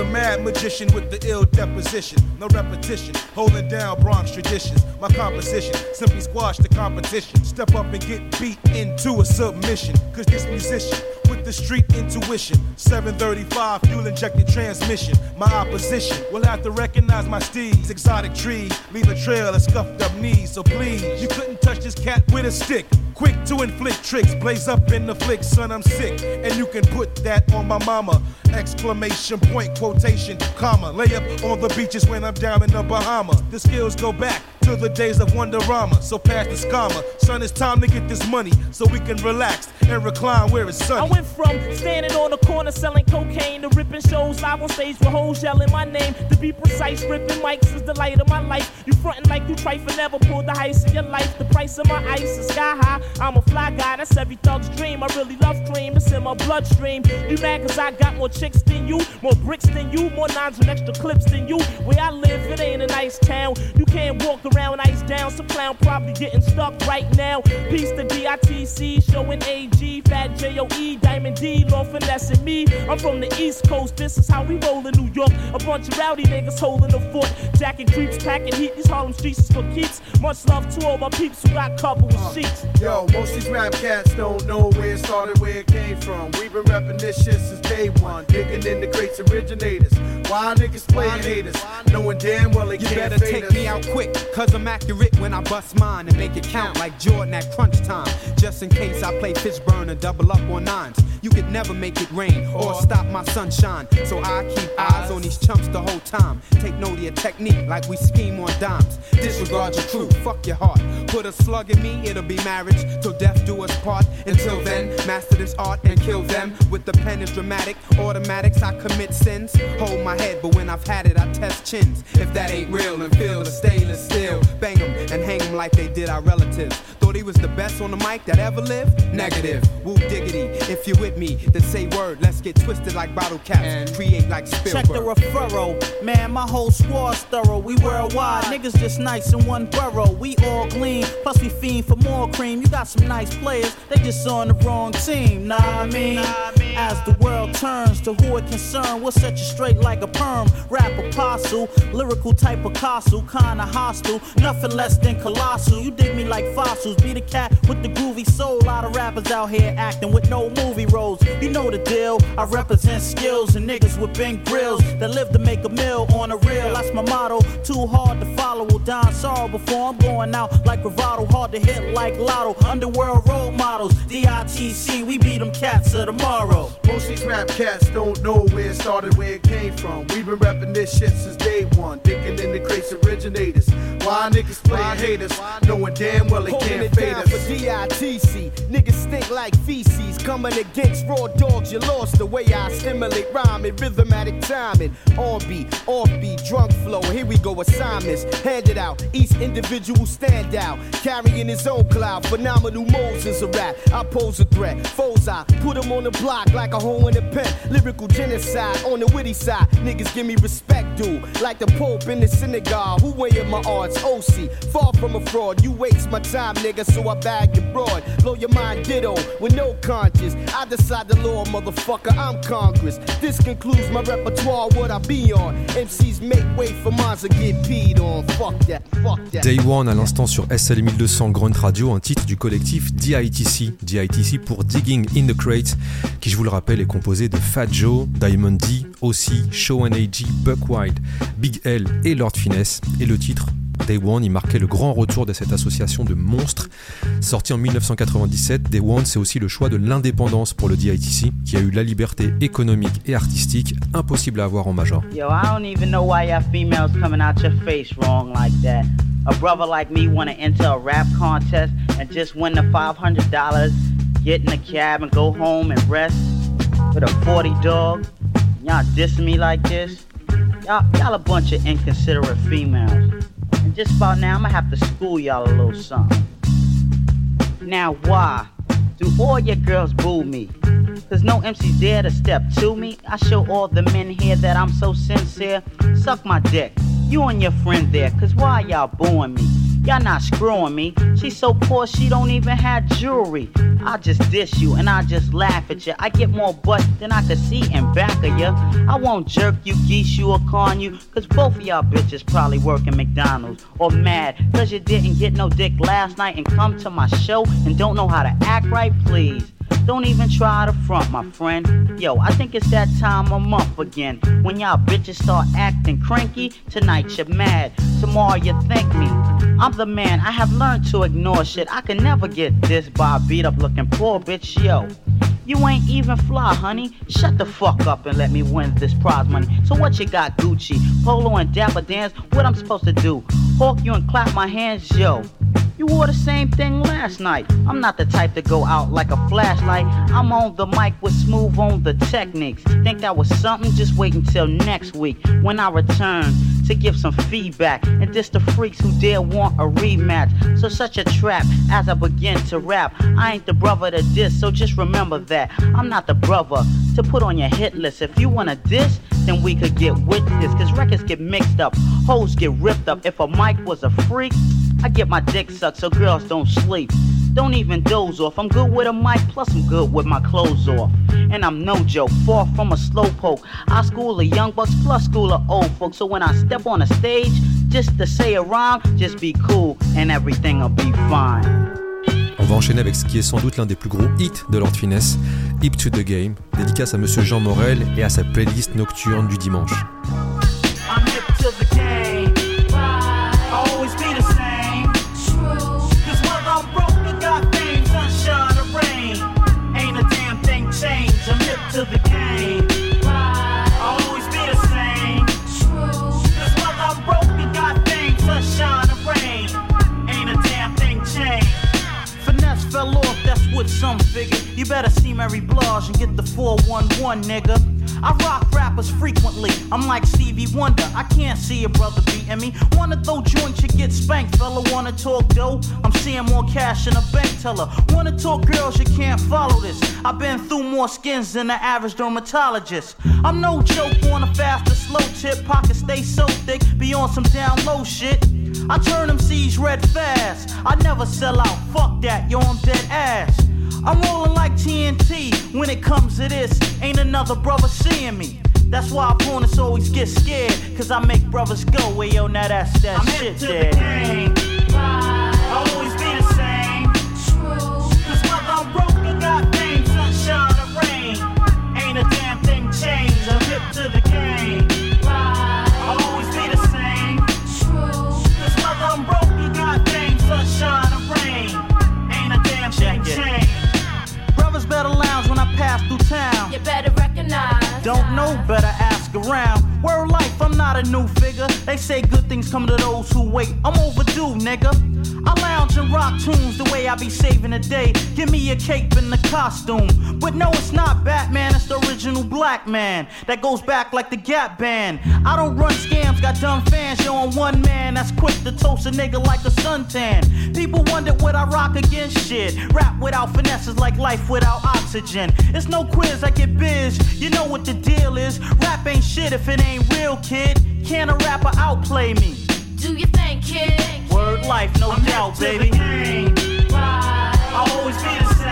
the mad magician with the ill deposition. No repetition, holding down Bronx traditions. My composition simply squash the competition. Step up and get beat into a submission. Cause this musician with the street intuition. 735 fuel injected transmission. My opposition will have to recognize my steeds. Exotic trees leave a trail of scuffed up knees. So please, you couldn't touch this cat with a stick. Quick to inflict tricks, blaze up in the flick, son, I'm sick. And you can put that on my mama. Exclamation point, quotation, comma. Lay up on the beaches when I'm down in the Bahama. The skills go back to the days of Wonderama. So pass the scammer. Son, it's time to get this money so we can relax and recline where it's sunny. I went from standing on the corner selling cocaine to ripping shows live on stage with hoes yelling my name. To be precise, ripping mics is the light of my life. You frontin' like you trifle, never pulled the heist in your life. The price of my ice is sky high. I'm a fly guy, that's every thug's dream. I really love cream, it's in my bloodstream. You mad cause I got more chicks than you, more bricks than you, more nines and extra clips than you. Where I live, it ain't a nice town. You can't walk around ice down. Some clown probably getting stuck right now. Peace to DITC, showing AG, Fat JOE, Diamond D, Law finessing me. I'm from the East Coast, this is how we roll in New York. A bunch of rowdy niggas holding the fort. Jacking creeps, packing heat, these Harlem streets is for keeps. Much love to all my peeps who got covered with uh, sheets. Yo, most of these rap cats don't know where it started, where it came from. We've been repping this shit since day one. Digging in the crates originators. Why niggas playing haters? Knowing damn well they You can't better fade take us. me out quick, cause I'm accurate when I bust mine and make it count like Jordan at crunch time. Just in case I play Fishburne and double up on nines. You could never make it rain or stop my sunshine. So I keep eyes on these chumps the whole time. Take note of your technique like we scheme on dimes. Disregard your crew, fuck your heart. Put a slug in me, it'll be marriage till death do us part. Until then, master this art and kill them. With the pen is dramatic, automatics, I commit sins. Hold my head, but when I've had it, I test chins. If that ain't real, and feel the stainless steel. Bang 'em and hang 'em like they did our relatives. Thought he was the best on the mic that ever lived? Negative. Woo diggity. If you're with me, then say word. Let's get twisted like bottle caps. Create like Spielberg. Check the referral. Man, my whole squad's thorough. We worldwide. Niggas just nice in one borough. We all gleam. Plus, we fiend for more cream. You got some nice players. They just on the wrong team. Nah, I mean, as the world turns to who it concern, we'll set you straight like a perm. Rap apostle, lyrical type of castle, kinda hostile. Nothing less than colossal. You dig me like fossils. Be the cat with the groovy soul. A lot of rappers out here acting with no movie roles. You know the deal. I represent skills and niggas with big grills that live to make a meal on a real. That's my motto. Too hard to follow. Will die sorrow before I'm going out like bravado. Hard to hit like lotto. Underworld role models. DITC. We beat them cats of tomorrow. Most these rap cats don't know where it started, where it came from. We've been repping this shit since day one. Digging in the crates originators. Why niggas playing haters? Knowing damn well Holding can't it fade us. for DITC. Niggas stink like feces. Coming against raw dogs, you lost the way I stimulate rhyme and rhythmatic timing. On beat, off beat, drunk flow. Here we go, assignments handed out. Each individual stand out. Carrying his own cloud. Phenomenal Moses a rap. I pose a threat. Foes I put him on the block like a hole in a pen. Lyrical genocide on the witty side. Niggas give me respect, dude. Like the Pope in the synagogue. Who weighing my odds? OC. Far from a fraud. You waste my time, nigga, so I bag you broad. Blow your mind, ditto, with no conscience. I decide the law, motherfucker. I'm Congress. This concludes my repertoire. What I be on. MCs make way for mines to get peed on. Fuck that. Fuck that. Day One à l'instant sur SL 1200 Grunt Radio, un titre du collectif DITC, DITC pour Digging in the Crate, qui je vous le rappelle est composé de Fat Joe, Diamond D, aussi Show AG, Buck Wild, Big L et Lord Finesse. Et le titre Day One, il marquait le grand retour de cette association de monstres. Sorti en 1997, Day One, c'est aussi le choix de l'indépendance pour le DITC, qui a eu la liberté économique et artistique impossible à avoir en major. Yo, I don't even know why y'all females coming out your face wrong like that. A brother like me wanna enter a rap contest and just win the $500, get in a cab and go home and rest with a 40 dog? Y'all dissing me like this? Y'all, y'all a bunch of inconsiderate females. Just about now, I'ma have to school y'all a little something. Now, why do all your girls boo me? Cause no MC's dare to step to me. I show all the men here that I'm so sincere. Suck my dick. You and your friend there, cause why y'all booing me? Y'all not screwing me. She's so poor she don't even have jewelry. I just dish you and I just laugh at you. I get more butt than I can see in back of you. I won't jerk you, geese you, or con you. Cause both of y'all bitches probably work in McDonald's. Or mad cause you didn't get no dick last night and come to my show and don't know how to act right, please. Don't even try to front, my friend. Yo, I think it's that time of month again. When y'all bitches start acting cranky, tonight you're mad. Tomorrow you thank me. I'm the man, I have learned to ignore shit. I can never get this by beat up looking poor bitch, yo. You ain't even fly, honey. Shut the fuck up and let me win this prize money. So what you got, Gucci? Polo and Dapper Dan's? What I'm supposed to do? Hawk you and clap my hands, yo. You wore the same thing last night. I'm not the type to go out like a flashlight. I'm on the mic with smooth on the techniques. Think that was something? Just wait until next week when I return to give some feedback. And this the freaks who dare want a rematch. So such a trap as I begin to rap. I ain't the brother to diss, so just remember that. I'm not the brother to put on your hit list. If you wanna diss, then we could get with this. Cause records get mixed up, hoes get ripped up. If a mic was a freak, I get my dick sucked so girls don't sleep. Don't even doze off. I'm good with a mic, plus I'm good with my clothes off. And I'm no joke, far from a slowpoke. I school of young bucks plus school of old folks. So when I step on a stage, just to say a rhyme, just be cool and everything'll be fine. On va enchaîner avec ce qui est sans doute l'un des plus gros hits de Lord Finesse, Hip to the Game, dédicace à Monsieur Jean Morel et à sa playlist nocturne du dimanche. I'm hip to the game. You better see Mary Blige and get the 411, nigga. I rock rappers frequently. I'm like Stevie Wonder. I can't see a brother beating me. Wanna throw joints, you get spanked. Fella wanna talk dough? I'm seeing more cash in a bank teller. Wanna talk girls, you can't follow this. I've been through more skins than the average dermatologist. I'm no joke on a fast or slow tip. Pockets stay so thick, be on some down low shit. I turn them C's red fast. I never sell out. Fuck that, yo, I'm dead ass. I'm rolling like TNT when it comes to this. Ain't another brother seeing me. That's why opponents always get scared. Cause I make brothers go, well, yo, now that's that I'm shit the there. game. Pass through town. You better recognize. Don't know better, ask around. Word life, I'm not a new figure. They say good things come to those who wait. I'm overdue, nigga. I lounge and rock tunes the way I be saving the day. Give me a cape and a costume. But no, it's not Batman, it's the original black man. That goes back like the Gap Band. I don't run scams, got dumb fans showing one man that's quick to toast a nigga like a suntan. People wonder what I rock against shit. Rap without finesse is like life without oxygen. It's no quiz, I get biz. You know what the deal is. Rap ain't shit if it ain't real, kid. Can a rapper outplay me? Do you think, kid? Word life, no doubt, baby. I'll always be the same.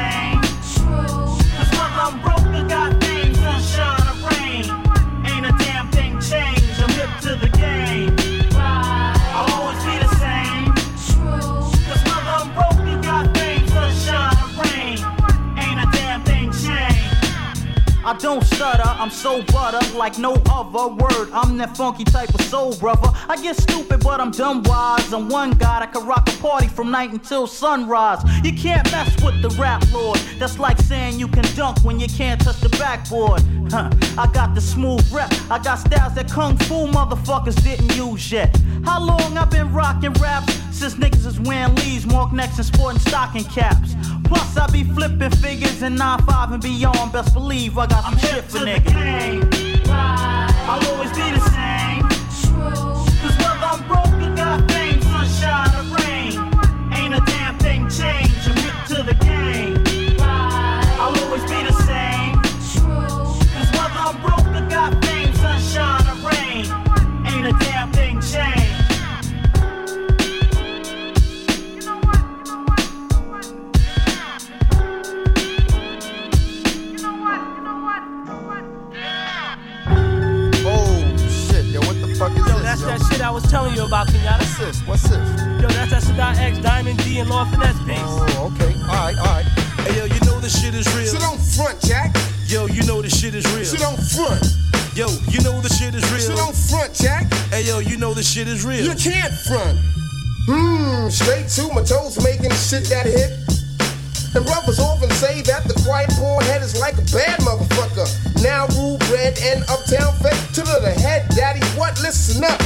I don't stutter, I'm so butter like no other word. I'm that funky type of soul brother. I get stupid, but I'm dumb wise. I'm one guy that can rock a party from night until sunrise. You can't mess with the rap lord. That's like saying you can dunk when you can't touch the backboard. Huh. I got the smooth rep. I got styles that kung fu motherfuckers didn't use yet. How long I been rocking raps? Since niggas is wearing leaves, mark necks, and sporting stocking caps. Plus, I be flipping figures in 9-5 and beyond. Best believe I got some shit for niggas. I'll always be the was telling you about, Kenyatta. What's this? What's this? Yo, that's that Sadat X, Diamond D, and Lord Finesse piece. Oh, okay. All right, all right. Hey, yo, you know this shit is real. Sit on front, Jack. Yo, you know this shit is real. Sit on front. Yo, you know the shit is real. Sit on front, Jack. Hey, yo, you know the shit is real. You can't front. Hmm, straight to my toes making shit that hit. And brothers often say that the quiet poor head is like a bad motherfucker. Now rule bred and uptown fed to the head, daddy. What? Listen up.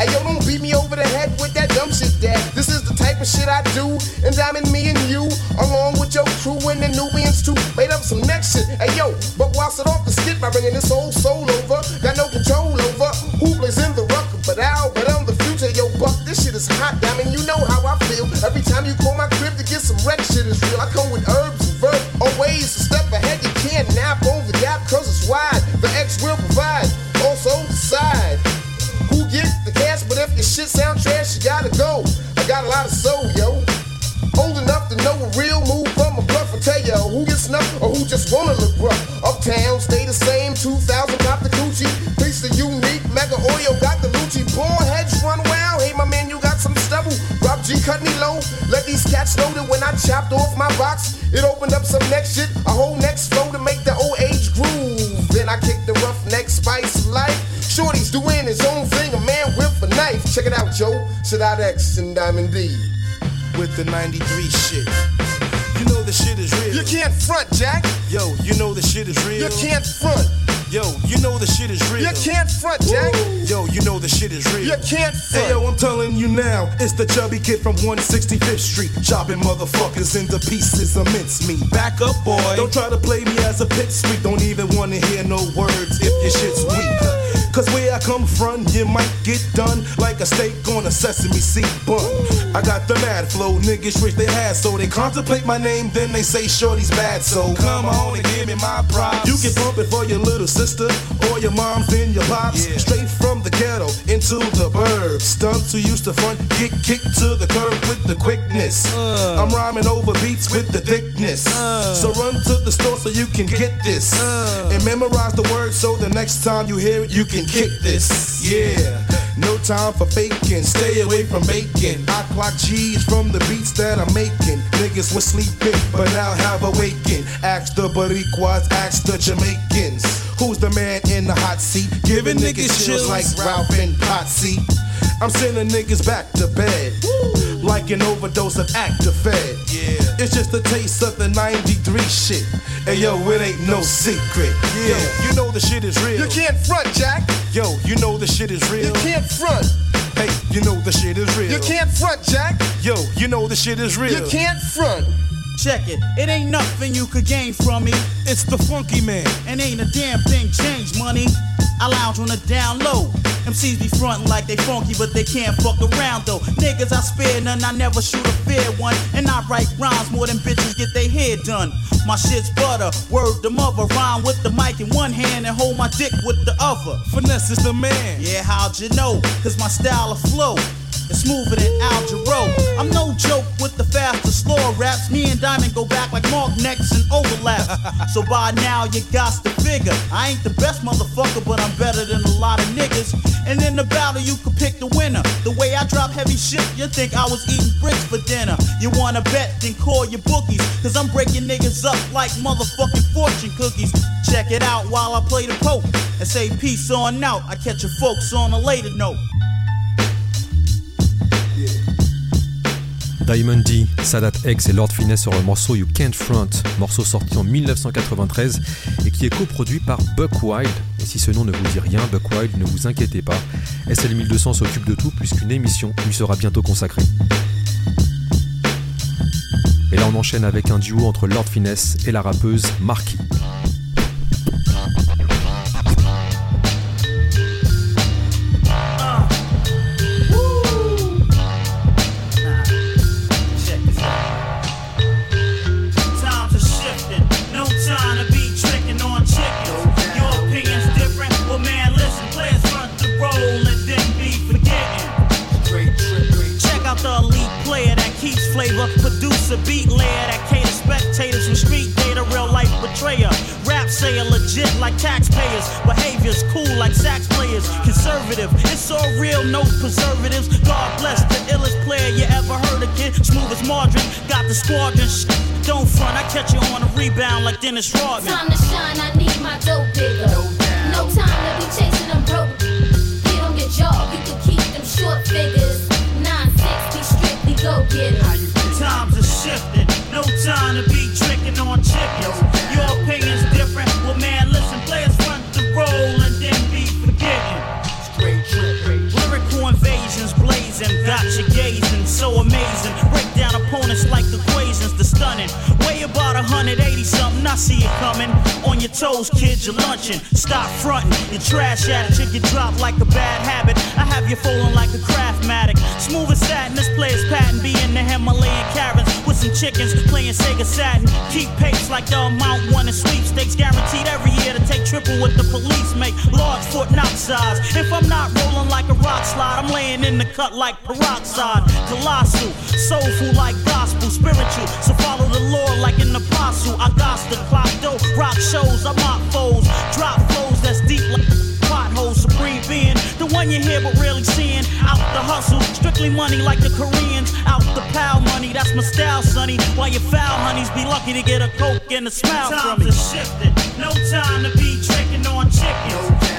Hey yo, don't beat me over the head with that dumb shit, dad. This is the type of shit I do, and I'm in me and you, along with your crew and the Nubians too, made up some next shit. Hey yo, but whilst it off the skit by bringing this old soul over, got no control over who plays in the rucker, but out, but I'm the future. Yo, buck, this shit is hot. Mean, you know how I feel. Every time you call my crib to get some wreck, shit is real. I come with herbs and verb, always a step ahead. You can't nap over the gap, cause it's wide. The X will provide. Also decide gets the cash, but if your shit sound trash, you gotta go. I got a lot of soul, yo. Old enough to know a real move from a bluff. I tell ya who gets snuffed or who just wanna look rough. Uptown, stay the same. 2000 got the coochie. Piece of unique. Mega oil got the Lucci. Poor heads run wild. Hey, my man, you got some stubble. Rob G cut me low. Let these cats know that when I chopped off my box, it opened up some next shit. A whole next flow to make the old age groove. Then I kicked the rough neck spice life. Shorty's doing his own Check it out, Joe. Sadat X and Diamond D. With the 93 shit. You know the shit is real. You can't front, Jack. Yo, you know the shit is real. You can't front. Yo, you know the shit is real. You can't front, Jack. Yo, you know the shit is real. You can't front. Hey, yo, I'm telling you now, it's the chubby kid from 165th Street, chopping motherfuckers into pieces of mincemeat. Back up, boy. Don't try to play me as a pit sweet. Don't even wanna hear no words if your shit's weak. Cause where I come from, you might get done like a steak on a sesame seed bun. I got the mad flow, niggas wish they had, so they contemplate my name, then they say shorty's bad. So come on and give me my props. You can bump it for your little sister or your moms, then your pops. Straight from ghetto into the burbs. Stunts who used to front get kicked to the curb with the quickness. Uh. I'm rhyming over beats with the thickness. Uh. So run to the store so you can get this uh. and memorize the words so the next time you hear it, you can kick this. Yeah. No time for faking, stay away from bacon. I clock G's from the beats that I'm making. Niggas were sleeping, but now have awakened. Ask the Boricuas, ask the Jamaicans. Who's the man in the hot seat? Giving niggas chills like Ralph and Potsy. I'm sending niggas back to bed. Like an overdose of Actifed. Yeah. It's just the taste of the 93 shit. And yo, it ain't no secret. Yeah. Yo, you know the shit is real. You can't front, Jack. Yo, you know the shit is real. You can't front. Hey, you know the shit is real. You can't front, Jack. Yo, you know the shit is real. You can't front. Check it, it ain't nothing you could gain from me. It's the funky man. And ain't a damn thing changed, money. I lounge on the down low. MCs be frontin' like they funky, but they can't fuck around though. Niggas, I spare none, I never shoot a fair one. And I write rhymes more than bitches get their hair done. My shit's butter, word the mother. Rhyme with the mic in one hand and hold my dick with the other. Finesse is the man. Yeah, how'd you know? Cause my style of flow is smoother than Al Jarreau. I'm no joke with the faster, slower raps. Me and Diamond go back like Mark necks and overlap. so by now you got to figure I ain't the best motherfucker, but I'm better than a lot of niggas. And in the battle you could pick the winner. The way I drop heavy shit, you think I was eating bricks for dinner. You wanna bet, then call your bookies. Cause I'm breaking niggas up like motherfucking fortune cookies. Check it out while I play the poke and say peace on out. I catch your folks on a later note. Diamond D, Sadat X et Lord Finesse sur le morceau You Can't Front, morceau sorti en 1993 et qui est coproduit par Buck Wild. Et si ce nom ne vous dit rien, Buck Wild, ne vous inquiétez pas, SL 1200 s'occupe de tout puisqu'une émission lui sera bientôt consacrée. Et là on enchaîne avec un duo entre Lord Finesse et la rappeuse Marky. Preservatives. God bless the illest player you ever heard of, kid. Smooth as margarine, got the squadron. Sh- don't front, I catch you on a rebound like Dennis Rodman. Time to shine, I need my dope bigger. I see it coming. On your toes, kid, you're lunching. Stop fronting, you trash attitude, you drop like a bad habit. I have you falling like a craftmatic. Smooth as satin, this player's patent. Be in the Himalayan caverns with some chickens playing Sega Saturn. Keep pace like the amount one in sweepstakes. Guaranteed every year to take triple what the police make. Large foot knock size. If I'm not rolling like a rock slide, I'm laying in the cut like peroxide. Colossal, soulful like gospel, spiritual. So follow the Lord like an apostle. I got the clock dough, rock shows, I mock foes, drop flows that's deep like potholes. Supreme being, the one you hear but rarely seeing. Out the hustle, strictly money like the Koreans. Out the pal money, that's my style, sonny. While you foul honeys, be lucky to get a coke and a smile from me. Times are shifting, no time to be tricking on chickens.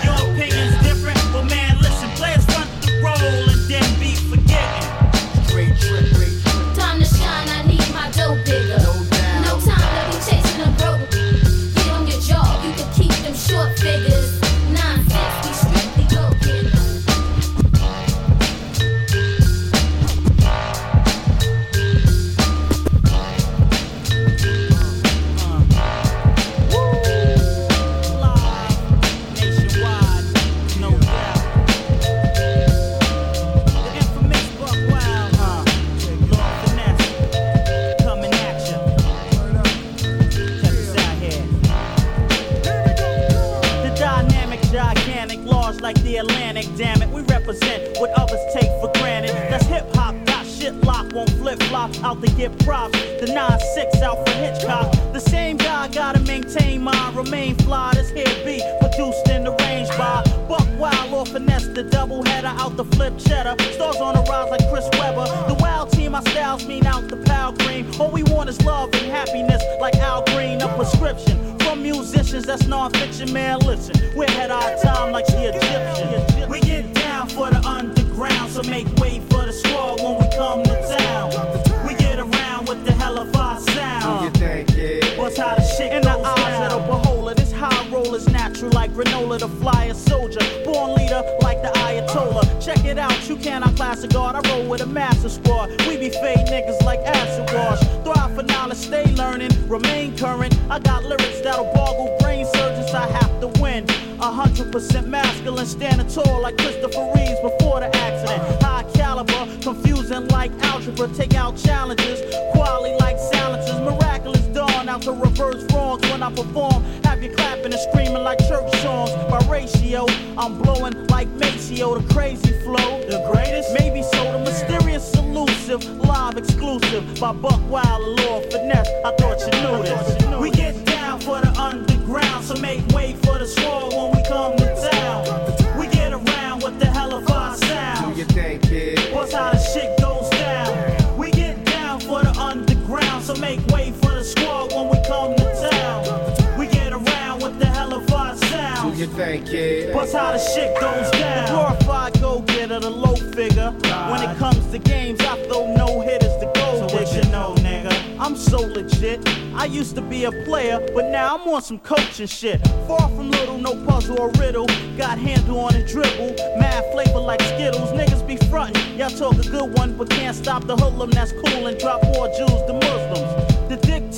You think, kid? What's how the shit goes down? Glorified go getter, the low figure. When it comes to games, I throw no hitters to go. So what you know, nigga? I'm so legit. I used to be a player, but now I'm on some coaching shit. Far from little, no puzzle or riddle. Got handle on a dribble, mad flavor like Skittles. Niggas be frontin', y'all talk a good one, but can't stop the hoodlum that's cool and drop more Jews than Muslims. The dictator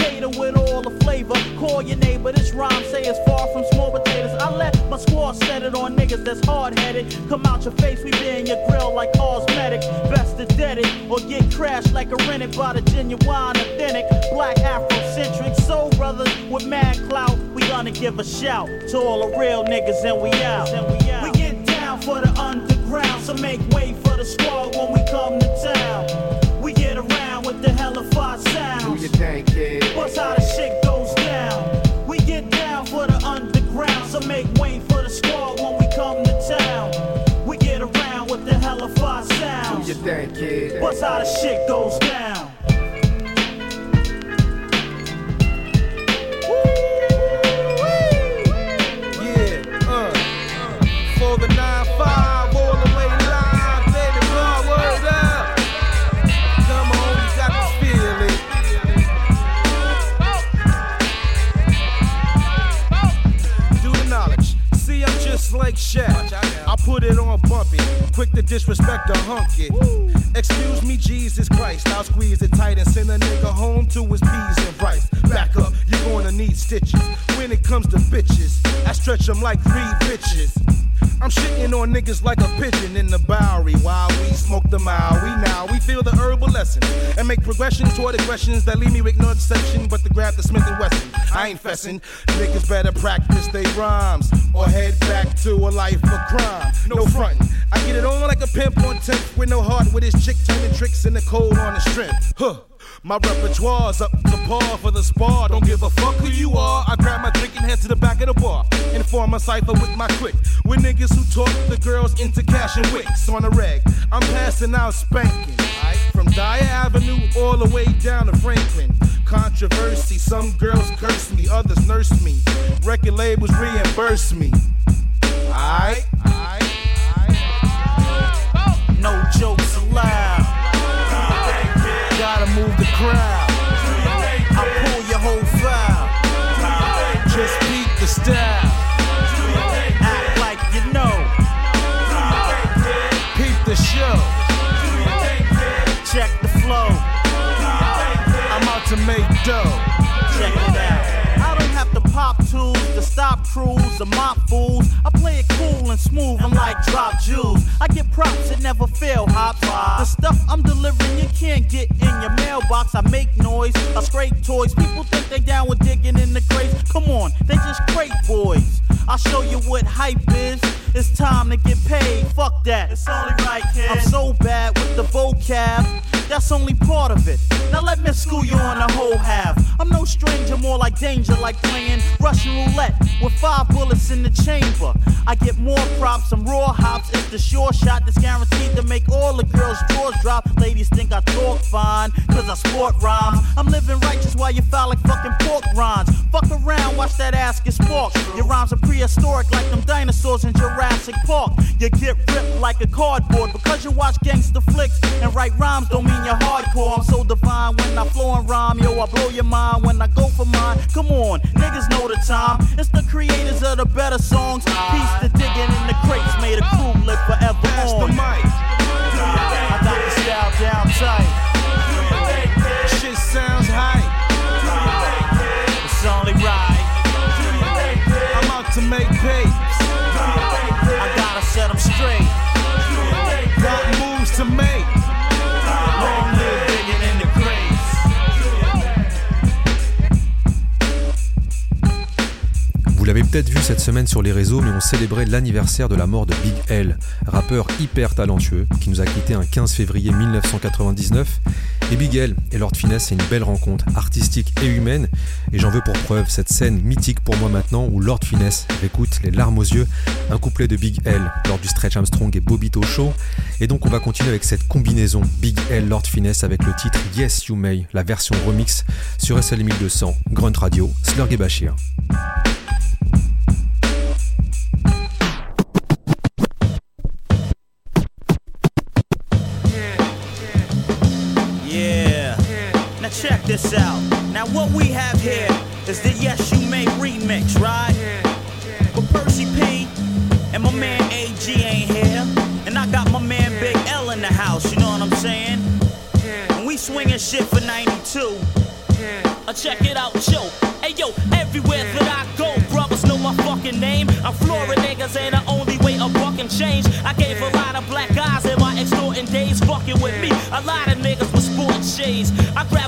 with all the flavor. Call your neighbor, this rhyme say it's far from small potatoes. I let my squad set it on niggas that's hard headed. Come out your face, we be in your grill like cosmetic. Best to dead it or get crashed like a rented by the genuine, authentic, black Afrocentric soul brothers with mad clout. We gonna give a shout to all the real niggas and we out. And we out. We get down for the underground, so make way for the squad when we come to town. With the hell of our sound. you think, kid? What's how the shit goes down? We get down for the underground, So make way for the squad when we come to town. We get around with the hella five sounds. Do your thing, kid. What's how the shit goes down? Like Shaq. I put it on quick to disrespect a hunky. Excuse me, Jesus Christ. I'll squeeze it tight and send a nigga home to his peas and rice. Back up, you're gonna need stitches. When it comes to bitches, I stretch them like three bitches. I'm shitting on niggas like a pigeon in the Bowery while we smoke the Maui. Now we feel the herbal lesson and make progression toward aggressions that leave me with no exception but to grab the Smith and Wesson. I ain't fessing. Niggas better practice they rhymes or head back to a life of crime. No frontin'. I get it on like a pimp on 10th with no heart with his chick turning tricks in the cold on the strength. Huh. My repertoire's up to par for the spar. Don't give a fuck who you are. I grab my drink and head to the back of the bar and form a cipher with my clique. With niggas who talk the girls into cash and wicks on the reg. I'm passing out spanking. aight? From Dyre Avenue all the way down to Franklin. Controversy, some girls curse me, others nurse me. Record labels reimburse me. Alright? No jokes allowed. Gotta move the crowd. I pull your whole file. Just beat the style. Act like you know. Peep the show. Check the flow. I'm out to make dough. Check it out. I don't have to pop to stop crews or mop fools. I play it cool and smooth, I'm like drop jewels. I get props that never fail, hops. The stuff I'm delivering you can't get in your mailbox. I make noise, I scrape toys. People think they down with digging in the crates. Come on, they just crate boys. I'll show you what hype is. It's time to get paid. Fuck that. It's only right, kid. I'm so bad with the vocab. That's only part of it. Now let me school you on the whole half. I'm no stranger, more like danger, like playing Russian roulette with five bullets in the chamber. I get more props, some raw hops. It's the sure shot that's guaranteed to make all the girls' drawers drop. Ladies think I talk fine, cause I sport rhymes. I'm living righteous while you foul like fucking pork rinds. Fuck around, watch that ass get sparked. Your rhymes are prehistoric like them dinosaurs in Jurassic Park. You get ripped like a cardboard because you watch gangster flicks and write rhymes don't mean you're hardcore. I'm so divine when I flow and rhyme, yo, I blow your mind when I go for mine. Come on, niggas know the time. It's the creators of the better songs. Piece the digging in the crates made a crew live forever Pass the mic. I got the style down tight. Straight. Peut-être vu cette semaine sur les réseaux, mais on célébrait l'anniversaire de la mort de Big L, rappeur hyper talentueux qui nous a quitté un 15 février 1999. Et Big L et Lord Finesse, c'est une belle rencontre artistique et humaine. Et j'en veux pour preuve cette scène mythique pour moi maintenant où Lord Finesse écoute les larmes aux yeux un couplet de Big L lors du Stretch Armstrong et Bobito Show. Et donc on va continuer avec cette combinaison Big L Lord Finesse avec le titre Yes You May, la version remix sur SL 1200, Grunt Radio, Slurg et Bashir. Check this out. Now what we have here is the Yes You May remix, right? But Percy P and my man AG ain't here, and I got my man Big L in the house. You know what I'm saying? And we swinging shit for '92. Uh, check it out, yo. Hey yo, everywhere that I go, brothers know my fucking name. I'm Florida niggas ain't the only way a can change. I gave a lot of black guys in my extorting days fucking with me. A lot of niggas with sport shades.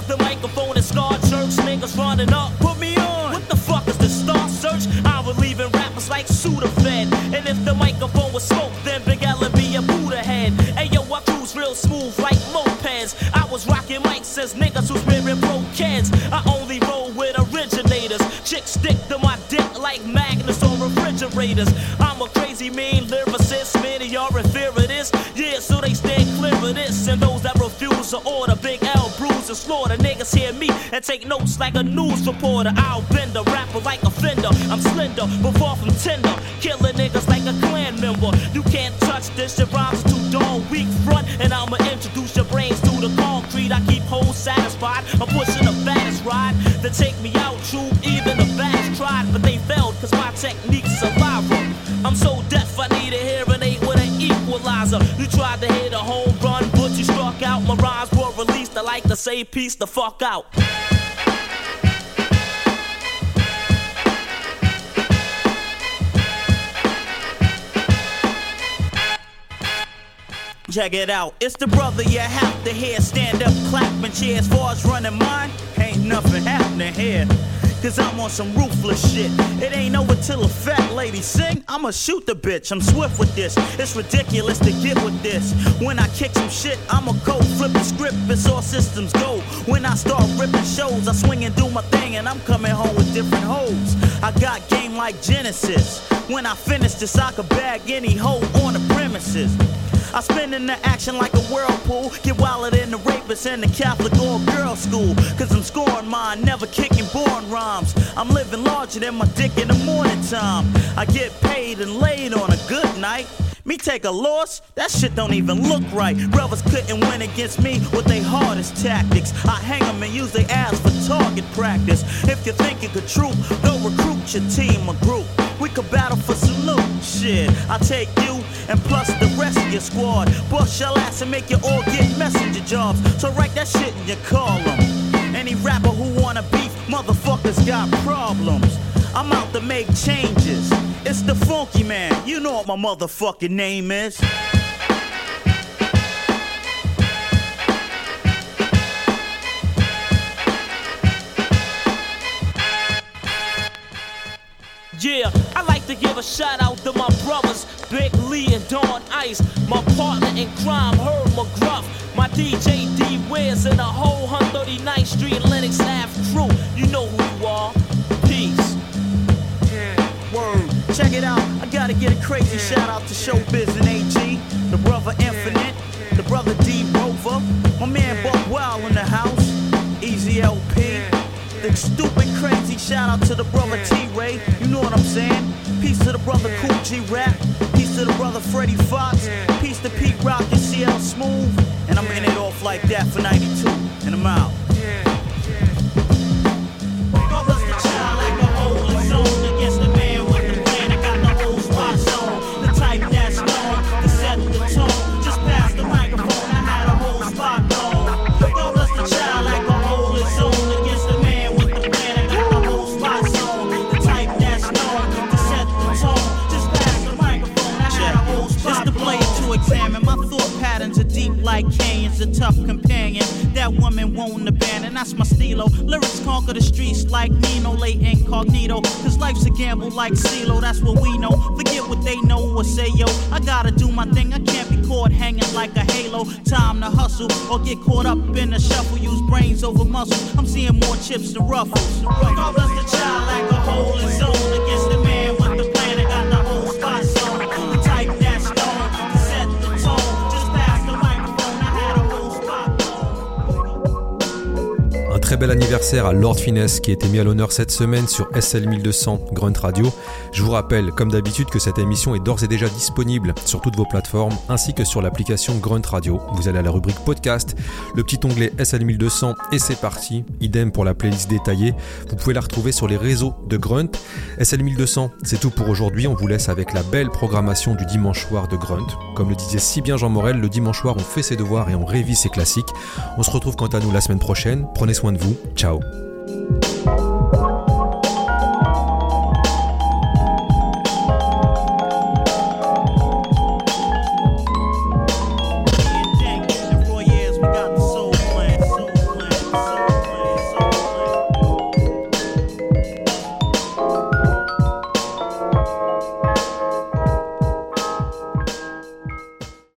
I grabbed the microphone and scarred jerks, niggas running up. Put me on. What the fuck is the star search? I was leaving rappers like Sudafed. And if the microphone was smoke, then Big L would be a Buddha head. Hey yo, I cruise real smooth like mopeds. I was rocking mics as niggas who's wearing broke kids. I only roll with originators. Chicks stick to my dick like magnets on refrigerators. I'm a crazy mean lyricist, many are in fear of this. Yeah, so they stay clear of this. And those that refuse to order Big and slaughter. Niggas hear me and take notes like a news reporter. I'll bend a rapper like a fender. I'm slender, but far from tender. Killing niggas like a clan member. You can't touch this, your rhymes are too darn weak front. And I'ma introduce your brains to the concrete. I keep hoes satisfied. I'm pushing the fattest ride to take me out. True, even the baddest tried, but they failed cause my technique's saliva. To say peace the fuck out. Check it out. It's the brother you have to hear. Stand up, clap, cheers. As far as running mine, ain't nothing happening here. Cause I'm on some ruthless shit. It ain't over till a fat lady sing. I'ma shoot the bitch. I'm swift with this. It's ridiculous to get with this. When I kick some shit, I'ma go flip the script. It's all systems go. When I start ripping shows, I swing and do my thing, and I'm coming home with different hoes. I got game like Genesis. When I finish this, I could bag any hoe on the premises. I spin in the action like a whirlpool. Get wilder than the rapists in the Catholic all girl school. Cause I'm scoring mine, never kicking born rhymes. I'm living larger than my dick in the morning time. I get paid and laid on a good night. Me take a loss? That shit don't even look right. Brothers couldn't win against me with their hardest tactics. I hang them and use their ass for target practice. If you think you could troop, don't recruit your team or group. We could battle for loot. Shit, I take you and plus the rest of your squad. Bust your ass and make you all get messenger jobs. So write that shit in your column. Any rapper who wanna beef, motherfuckers got problems. I'm out to make changes. It's the funky man. You know what my motherfucking name is. Yeah, I like to give a shout out to my brothers, Big Lee and Don Ice, my partner in crime, Herb McGruff, my DJ D Wiz, and the whole 139th Street Lenox Ave crew. You know who you are. Peace. Yeah, Word. Check it out. I gotta get a crazy shout out to Showbiz and AG, the brother Infinite, the brother D Rover, my man Buckwild in the house, Easy LP. The stupid crazy shout out to the brother T Ray, know what I'm saying? Peace to the brother Kool G Rap, peace to the brother Freddie Foxxx, peace to Pete Rock. And CL Smooth, and I'm in it off like that for 92, and I'm out. That woman won't abandon, that's my stilo. Lyrics conquer the streets like Nino, late incognito. Cause life's a gamble like CeeLo, that's what we know. Forget what they know or say, yo. I gotta do my thing, I can't be caught hanging like a halo. Time to hustle or get caught up in a shuffle. Use brains over muscle. I'm seeing more chips than ruffles. Brothers the child like a holy zone against the anniversaire à Lord Finesse qui a été mis à l'honneur cette semaine sur SL 1200 Grunt Radio. Je vous rappelle, comme d'habitude, que cette émission est d'ores et déjà disponible sur toutes vos plateformes ainsi que sur l'application Grunt Radio. Vous allez à la rubrique podcast, le petit onglet SL 1200 et c'est parti. Idem pour la playlist détaillée. Vous pouvez la retrouver sur les réseaux de Grunt. SL 1200, c'est tout pour aujourd'hui. On vous laisse avec la belle programmation du dimanche soir de Grunt. Comme le disait si bien Jean Morel, le dimanche soir, on fait ses devoirs et on révise ses classiques. On se retrouve quant à nous la semaine prochaine. Prenez soin de vous. Ciao.